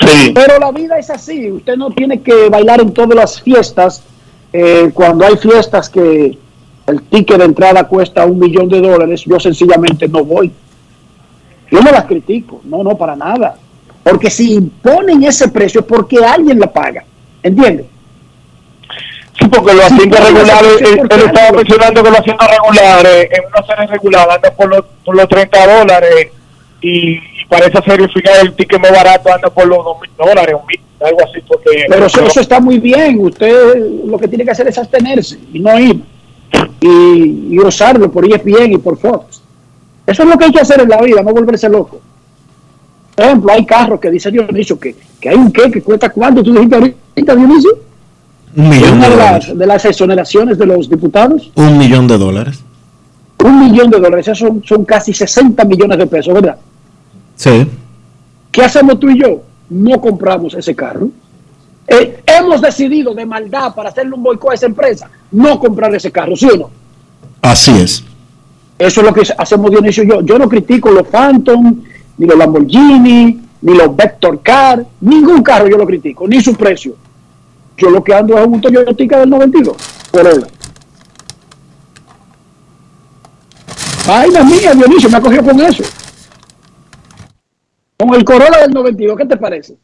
Sí. Pero la vida es así, usted no tiene que bailar en todas las fiestas, eh, cuando hay fiestas que el ticket de entrada cuesta un millón de dólares, yo sencillamente no voy. Yo no las critico, no, no, para nada. Porque si imponen ese precio es porque alguien la paga. ¿Entiendes? Sí, porque los asientos regulares, él, estaba mencionando que los asientos regulares, en una serie regular, anda por los, por los 30 dólares y, para esa serie final el ticket más barato anda por los 2 mil dólares, algo así. Porque, Pero eso, eso, está muy bien, usted lo que tiene que hacer es abstenerse y no ir y, y usarlo por ESPN y por Fox. Eso es lo que hay que hacer en la vida, no volverse loco. Por ejemplo, hay carros que dice Dionisio que, que hay un qué que cuesta cuánto, tú dijiste ahorita, Dionisio. Un millón de, de, las, de las exoneraciones de los diputados. Un millón de dólares. Un millón de dólares, esos son, son casi 60 millones de pesos, ¿verdad? Sí. ¿Qué hacemos tú y yo? No compramos ese carro. Eh, hemos decidido de maldad para hacerle un boicot a esa empresa, no comprar ese carro, ¿sí o no? Así es. Eso es lo que hacemos Dionisio y yo. Yo no critico los Phantom, ni los Lamborghini, ni los Vector Car, ningún carro yo lo critico, ni su precio. Yo lo que ando es un Toyota del 92, por hora. Vaina mía, Dionisio, me ha cogido con eso. Con el Corolla del 92, ¿qué te parece?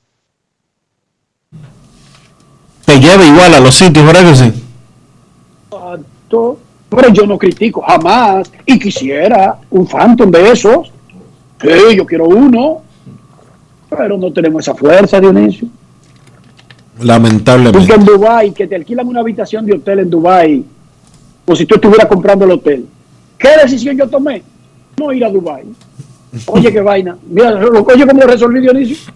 Te lleva igual a los sitios, ¿verdad que sí? Pero yo no critico jamás y quisiera un Phantom de esos. Sí, yo quiero uno, pero no tenemos esa fuerza, Dionisio. Lamentablemente. Porque en Dubai que te alquilan una habitación de hotel en Dubai como si tú estuvieras comprando el hotel. ¿Qué decisión yo tomé? No ir a Dubai. Oye, qué vaina. Mira, oye, ¿cómo lo resolví, Dionisio?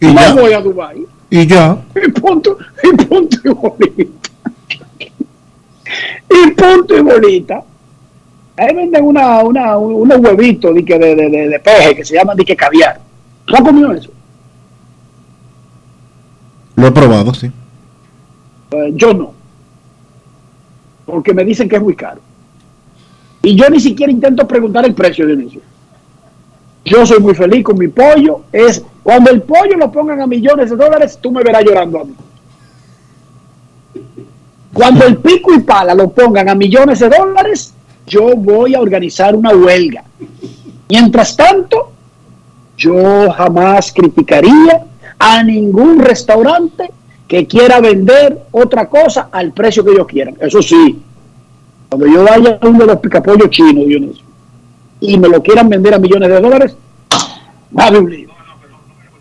Y no ya. voy a Dubai. Y ya. Y punto, y punto y bolita. Y punto y bolita. Ahí venden una, una, unos huevitos de, de, de, de, de peje que se llaman de que caviar. ¿Tú has comido eso? Lo he probado, sí. Eh, yo no. Porque me dicen que es muy caro. Y yo ni siquiera intento preguntar el precio de inicio. Yo soy muy feliz con mi pollo. Es cuando el pollo lo pongan a millones de dólares, tú me verás llorando a mí. Cuando el pico y pala lo pongan a millones de dólares, yo voy a organizar una huelga. Mientras tanto, yo jamás criticaría a ningún restaurante que quiera vender otra cosa al precio que ellos quieran. Eso sí, cuando yo vaya a uno de los picapollos chinos, Dionisio, y me lo quieran vender a millones de dólares, va a haber un lío.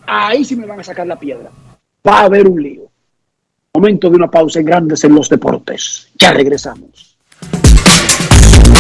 Ahí sí me van a sacar la piedra. Va a haber un lío. Momento de una pausa en Grandes en los Deportes. Ya regresamos.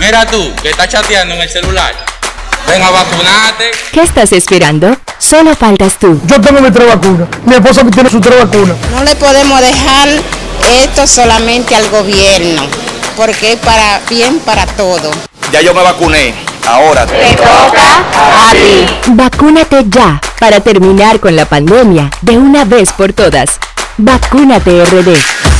Mira tú, que estás chateando en el celular. Ven a vacunarte. ¿Qué estás esperando? Solo faltas tú. Yo tengo mi tres vacunas. Mi esposa tiene su tres vacunas. No le podemos dejar esto solamente al gobierno, porque es para bien para todo. Ya yo me vacuné. Ahora Te toca a ti. Vacúnate ya para terminar con la pandemia de una vez por todas. Vacúnate RD.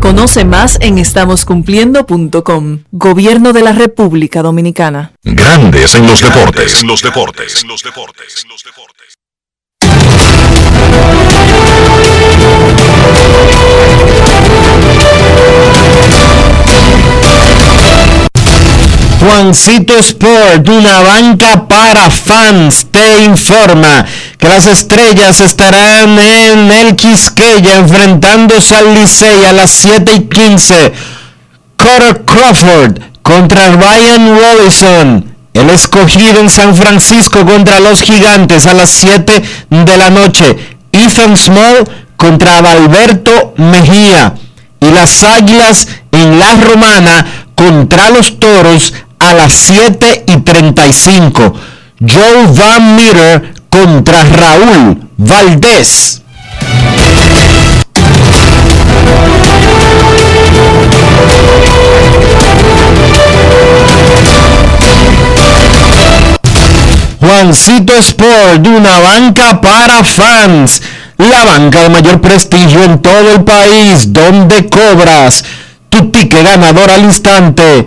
Conoce más en estamoscumpliendo.com. Gobierno de la República Dominicana. Grandes en los deportes. En los deportes. En los deportes. Juancito Sport, una banca para fans, te informa que las estrellas estarán en el Quisqueya enfrentándose al Licey a las 7 y 15. Carter Crawford contra Ryan Robinson. El escogido en San Francisco contra los gigantes a las 7 de la noche. Ethan Small contra Valberto Mejía. Y las águilas en la romana contra los toros a las 7 y 35. Joe Van Meter contra Raúl Valdés. Juancito Sport, una banca para fans. La banca de mayor prestigio en todo el país, donde cobras tu ticket ganador al instante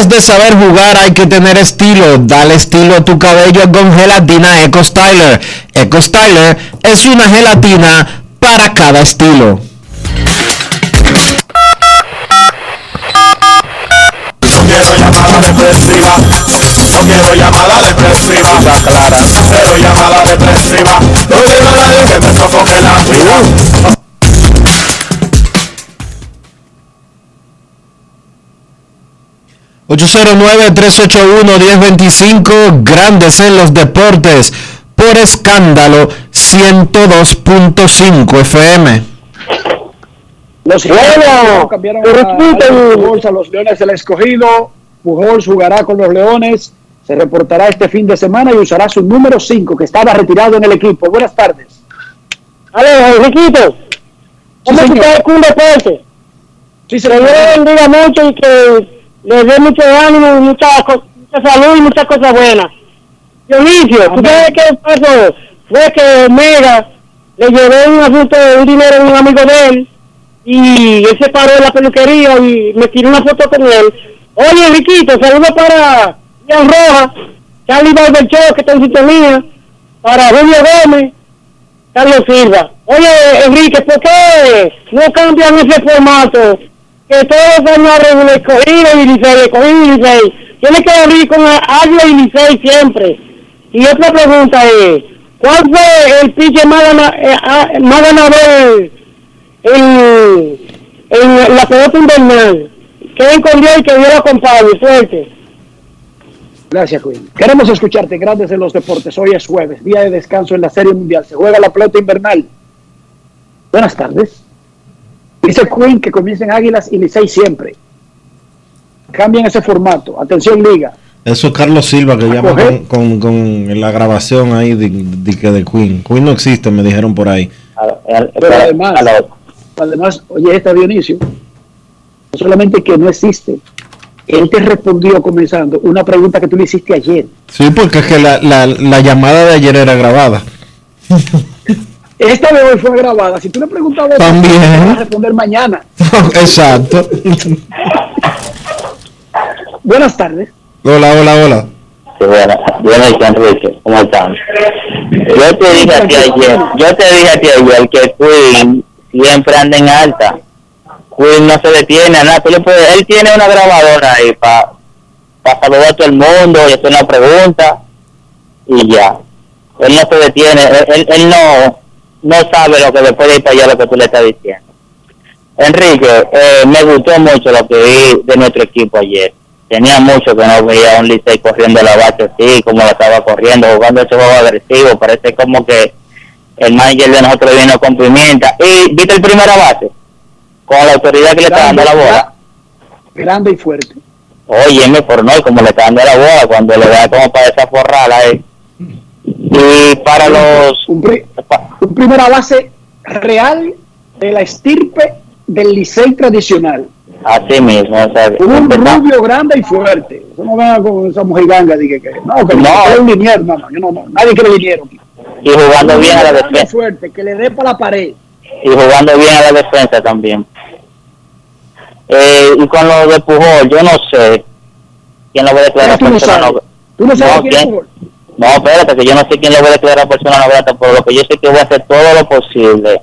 Más de saber jugar hay que tener estilo. Dale estilo a tu cabello con gelatina Eco Styler. Eco Styler es una gelatina para cada estilo. No quiero llamada depresiva. No quiero llamada depresiva. clara. Cero llamada depresiva. No quiero a nadie que me sofoque la vida. 809-381-1025, Grandes en los Deportes, por escándalo 102.5 FM. Los Gigantes cambiaron a, a los Leones del Escogido. Pujols jugará con los Leones. Se reportará este fin de semana y usará su número 5, que estaba retirado en el equipo. Buenas tardes. Aló, Enriquito. ¿Cómo Sí, está señor. un deporte? Sí, Dios le bendiga mucho y que le dé mucho ánimo, mucha, mucha salud y muchas cosas buenas. Dionisio, ¿tú sabes qué pasó? Fue que Mega le llevé un asunto de un dinero a un amigo de él y él se paró en la peluquería y me tiró una foto con él. Oye, Enriquito, saludos para Ian Rojas, Charlie Barberchó, que está en sintonía, para Julio Gómez, Carlos Silva. Oye, Enrique, ¿por qué no cambian ese formato? Que todos los años abren el escogido y Licey, escogido y Licey. Tiene que abrir con Águila y Licey siempre. Y otra pregunta es, ¿cuál fue el pitcher eh, ah, más ganador en, en la pelota invernal? Que escondió y que dio la compadre, suerte. Gracias, Queen. Queremos escucharte, Grandes en los Deportes. Hoy es jueves, día de descanso en la Serie Mundial. Se juega la pelota invernal. Buenas tardes. Dice Queen que comiencen Águilas y Licey siempre. Cambien ese formato. Atención, Liga. Eso es Carlos Silva que llama con, con, con la grabación ahí de, de, que de Queen. Queen no existe, me dijeron por ahí. Pero además, además, oye, esta Dionisio, no solamente que no existe, él te respondió comenzando una pregunta que tú le hiciste ayer. Sí, porque es que la, la, la llamada de ayer era grabada. Esta de hoy fue grabada. Si tú le preguntabas, También. te vas a responder mañana. Exacto. Buenas tardes. Hola, hola, hola. Sí, bueno, bueno, y Enrique, ¿cómo están? Yo te dije a ti ayer, yo te dije a ti ayer que Queen siempre anda en alta. Queen no se detiene a nada. Tú le puedes, él tiene una grabadora ahí para saludar a todo el mundo y hacer una pregunta y ya. Él no se detiene, él, él- él no, no sabe lo que después de ir para allá lo que tú le estás diciendo. Enrique, eh, me gustó mucho lo que vi de nuestro equipo ayer. Tenía mucho que no veía a un Licey corriendo la base así, como lo estaba corriendo, jugando ese juego agresivo. Parece como que el manager de nosotros vino con pimienta. Y viste el primera base, con la autoridad que le está dando la bola. Grande y fuerte. Óyeme, por no, como le está dando la boda, cuando le da como para desaforrarla, eh. Y para los... Un, pri- un primera base real de la estirpe del Licey tradicional. Así mismo, o sea, Un rubio grande y fuerte. Eso no venga con esa mojiganga, dije que no, que No. es un liniero, no, no, yo no, no, nadie quiere liniero. y jugando bien a la defensa. fuerte, que le dé para la pared. y jugando bien a la defensa también. Eh, y con lo de Pujol, yo no sé quién lo va a declarar Tú no sabes. no Tú no sabes No, quién es ¿quién? No, espérate, que yo no sé quién le va a declarar persona no grata, pero lo que yo sé que voy a hacer todo lo posible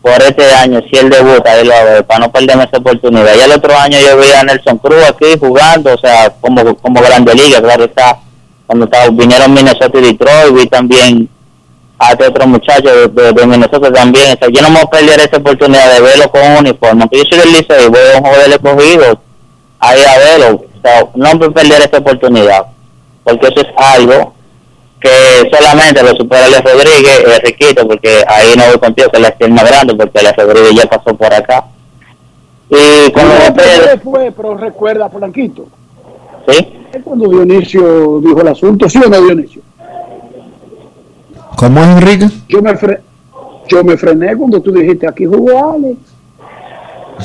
por este año, si él debuta, ahí lo para no perderme esa oportunidad. Ya el otro año yo vi a Nelson Cruz aquí jugando, o sea, como, como grande liga, claro está. Cuando estaba, vinieron Minnesota y Detroit, vi también a este otro muchacho de, Minnesota también. O sea, yo no me voy a perder esa oportunidad de verlo con un uniforme. Aunque yo soy del liceo y voy a un juego escogido ahí a verlo. O sea, no me voy a perder esa oportunidad. Porque eso es algo que solamente lo supera Alex Rodríguez, eh, Riquito, porque ahí no voy contigo que la es más grande, porque Alex Rodríguez ya pasó por acá. Y de No, fue, pero recuerda, Polanquito, ¿sí? es cuando Dionisio dijo el asunto, ¿sí o no, Dionisio? ¿Cómo es Enrique? Yo me, fre- yo me frené cuando tú dijiste, aquí jugó Alex.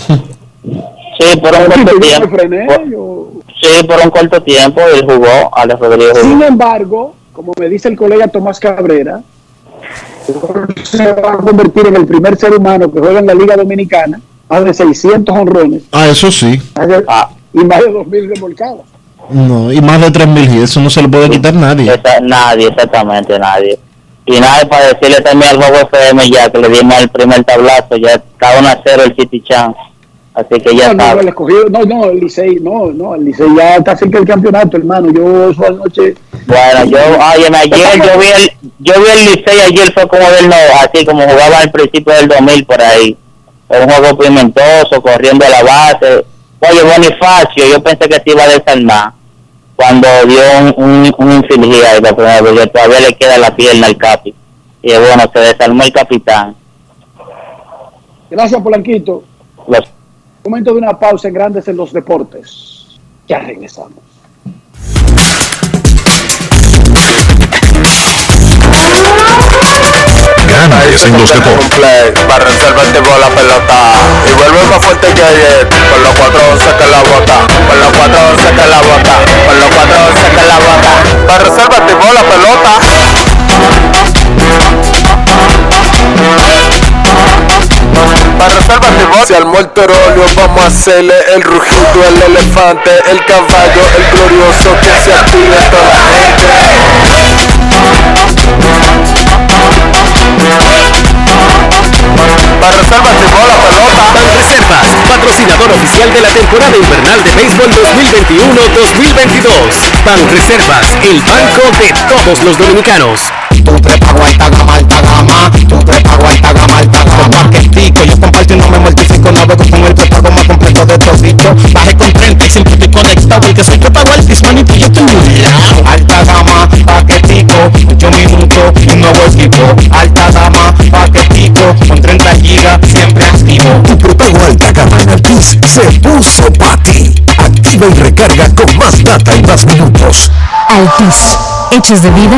Sí, por un corto Yo me tiempo. frené, Por- yo- Sí, por un corto tiempo él jugó, Alex Rodríguez jugó. Sin embargo, como me dice el colega Tomás Cabrera, se va a convertir en el primer ser humano que juega en la Liga Dominicana, más de 600 honrones Ah, eso sí. y más de 2.000 remolcadas. No, y más de 3.000 y eso no se lo puede quitar nadie. Esa- nadie, exactamente nadie. Y nada, para decirle también al juego FM ya que le dimos el primer tablazo, ya está 1 a 0 el City Chance. Así que ya no, no, el escogido, no, no, el Licey, no, no, el Licey ya está cerca del campeonato, hermano. Yo eso anoche. Bueno, yo, óyeme, ayer yo vi el, yo vi el Licey, ayer fue como del no, así como jugaba al principio del 2000 por ahí. Era un juego pimentoso, corriendo a la base. Oye, Bonifacio, yo pensé que se iba a desarmar cuando dio un, un, un infligir ahí la primera vez, que todavía le queda la pierna al capi. Y bueno, se desarmó el capitán. Gracias, Polanquito. Los Momento de una pausa en Grandes en los Deportes. Ya regresamos. Grandes en los deportes. para reservarte por la pelota y vuelve más fuerte que ayer con los 411 que la bota con los 411 que la bota con los 411 que la bota para reservarte por la pelota para reservarte por se armó el torolio vamos a hacerle el rugido el elefante el caballo el glorioso que se active toda la Para reservas llegó la pelota. Banreservas, patrocinador oficial de la temporada invernal de béisbol 2021-2022. Banreservas, el banco de todos los dominicanos. Tu prepago alta gama, alta gama. Tu prepago alta gama, alta gama. Paquetico, yo comparto y no me mortifico. Navego con el prepago más completo de todito. Baje con 30 y siempre estoy conectado. Porque soy prepago altis, manito, yo estoy muy lado. Alta gama, paquetico. 8 minutos, un nuevo equipo. Alta gama, paquetico. Con 30 gigas, siempre activo. Tu prepago alta gama en Altis se puso para ti. Activa y recarga con más data y más minutos. Altis, hechos de vida,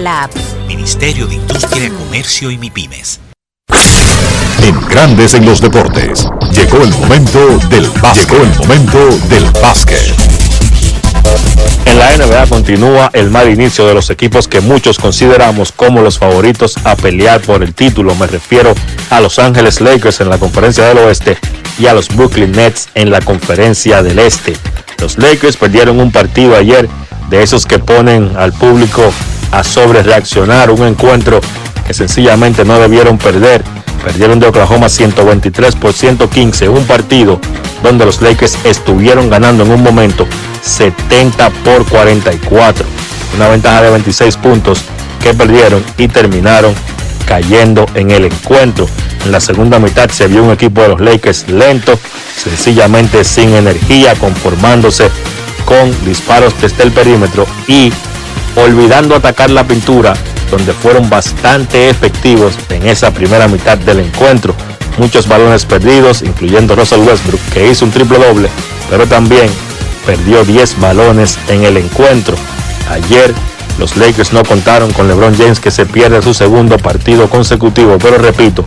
la app. Ministerio de Industria, Comercio y MIPIMES. En Grandes en los Deportes. Llegó el momento del básquet. Llegó el momento del básquet. En la NBA continúa el mal inicio de los equipos que muchos consideramos como los favoritos a pelear por el título. Me refiero a Los Ángeles Lakers en la conferencia del oeste y a los Brooklyn Nets en la conferencia del este. Los Lakers perdieron un partido ayer de esos que ponen al público a sobre reaccionar, un encuentro que sencillamente no debieron perder. Perdieron de Oklahoma 123 por 115, un partido donde los Lakers estuvieron ganando en un momento 70 por 44. Una ventaja de 26 puntos que perdieron y terminaron cayendo en el encuentro. En la segunda mitad se vio un equipo de los Lakers lento, sencillamente sin energía, conformándose con disparos desde el perímetro y olvidando atacar la pintura, donde fueron bastante efectivos en esa primera mitad del encuentro. Muchos balones perdidos, incluyendo Russell Westbrook, que hizo un triple doble, pero también perdió 10 balones en el encuentro. Ayer los Lakers no contaron con LeBron James que se pierde su segundo partido consecutivo, pero repito,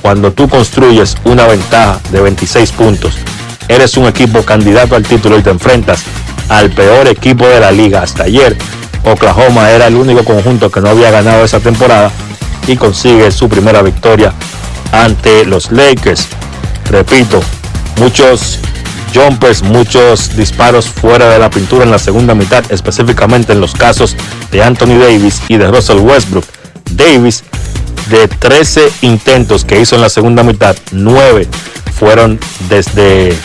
cuando tú construyes una ventaja de 26 puntos, eres un equipo candidato al título y te enfrentas al peor equipo de la liga hasta ayer. Oklahoma era el único conjunto que no había ganado esa temporada y consigue su primera victoria ante los Lakers. Repito, muchos jumpers, muchos disparos fuera de la pintura en la segunda mitad, específicamente en los casos de Anthony Davis y de Russell Westbrook. Davis, de 13 intentos que hizo en la segunda mitad, 9 fueron desde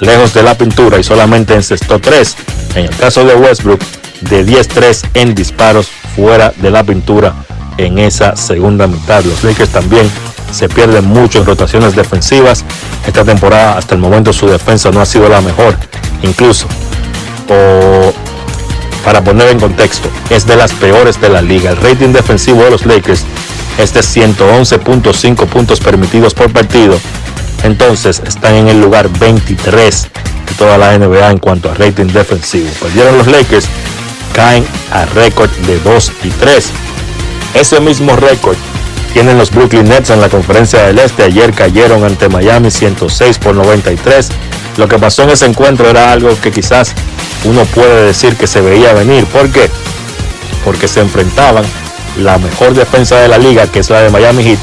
lejos de la pintura y solamente encestó 3. En el caso de Westbrook, de 10-3 en disparos fuera de la pintura en esa segunda mitad. Los Lakers también se pierden mucho en rotaciones defensivas. Esta temporada hasta el momento su defensa no ha sido la mejor. Incluso, o para poner en contexto, es de las peores de la liga. El rating defensivo de los Lakers es de 111.5 puntos permitidos por partido. Entonces están en el lugar 23 de toda la NBA en cuanto a rating defensivo. Perdieron los Lakers, caen a récord de 2 y 3. Ese mismo récord tienen los Brooklyn Nets en la conferencia del Este. Ayer cayeron ante Miami 106 por 93. Lo que pasó en ese encuentro era algo que quizás uno puede decir que se veía venir. ¿Por qué? Porque se enfrentaban la mejor defensa de la liga, que es la de Miami Heat,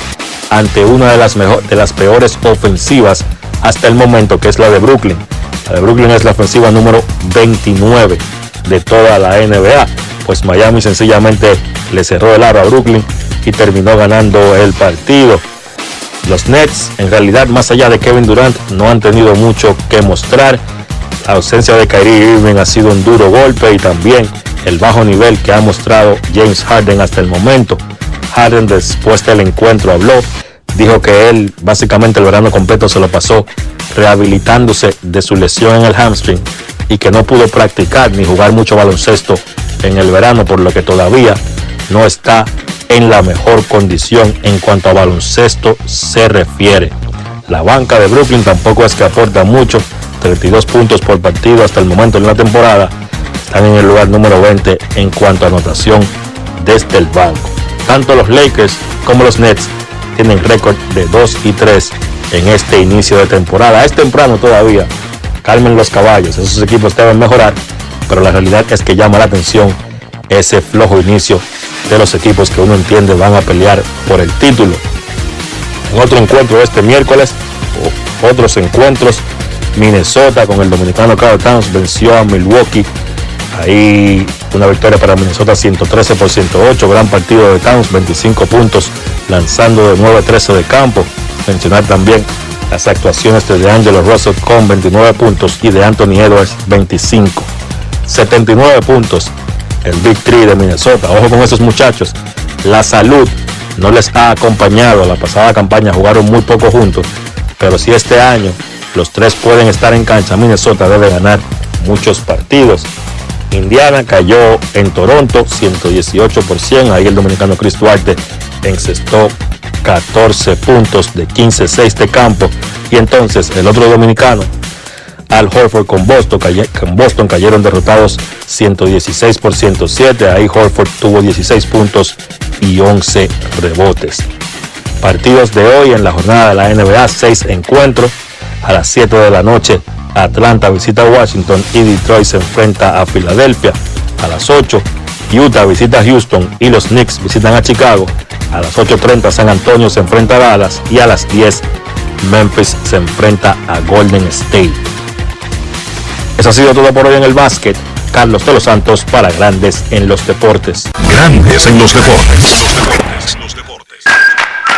ante una de las, mejor, de las peores ofensivas hasta el momento, que es la de Brooklyn. La de Brooklyn es la ofensiva número 29 de toda la NBA. Pues Miami sencillamente le cerró el aro a Brooklyn y terminó ganando el partido. Los Nets, en realidad, más allá de Kevin Durant, no han tenido mucho que mostrar. La ausencia de Kyrie Irving ha sido un duro golpe y también el bajo nivel que ha mostrado James Harden hasta el momento. Harden después del encuentro habló, dijo que él básicamente el verano completo se lo pasó rehabilitándose de su lesión en el hamstring y que no pudo practicar ni jugar mucho baloncesto en el verano, por lo que todavía no está en la mejor condición en cuanto a baloncesto se refiere. La banca de Brooklyn tampoco es que aporta mucho, 32 puntos por partido hasta el momento en la temporada. Están en el lugar número 20 en cuanto a anotación desde el banco. Tanto los Lakers como los Nets tienen récord de 2 y 3 en este inicio de temporada. Es temprano todavía. Calmen los caballos. Esos equipos deben mejorar. Pero la realidad es que llama la atención ese flojo inicio de los equipos que uno entiende van a pelear por el título. En otro encuentro este miércoles, otros encuentros, Minnesota con el dominicano Carl Towns venció a Milwaukee. Ahí una victoria para Minnesota 113 por 108, gran partido de Towns, 25 puntos, lanzando de 9 a 13 de campo. Mencionar también las actuaciones de Angelo Russell con 29 puntos y de Anthony Edwards 25. 79 puntos el Big Three de Minnesota. Ojo con esos muchachos. La salud no les ha acompañado. La pasada campaña jugaron muy poco juntos. Pero si este año los tres pueden estar en cancha, Minnesota debe ganar muchos partidos. Indiana cayó en Toronto 118 por 100. Ahí el dominicano Chris Duarte encestó 14 puntos de 15-6 de campo. Y entonces el otro dominicano, Al Horford con Boston, cayeron derrotados 116 por 107. Ahí Horford tuvo 16 puntos y 11 rebotes. Partidos de hoy en la jornada de la NBA, 6 encuentros. A las 7 de la noche, Atlanta visita Washington y Detroit se enfrenta a Filadelfia. A las 8, Utah visita Houston y los Knicks visitan a Chicago. A las 8.30 San Antonio se enfrenta a Dallas y a las 10 Memphis se enfrenta a Golden State. Eso ha sido todo por hoy en el básquet. Carlos de los Santos para Grandes en los Deportes. Grandes en los deportes.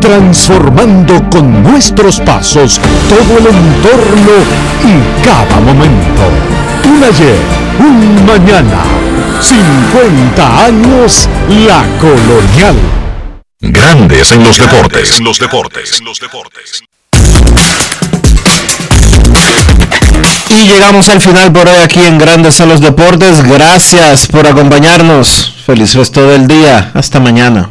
transformando con nuestros pasos todo el entorno y cada momento. Un ayer, un mañana, 50 años la colonial. Grandes en los deportes. En los deportes. los deportes. Y llegamos al final por hoy aquí en Grandes en los Deportes. Gracias por acompañarnos. Feliz resto del día. Hasta mañana.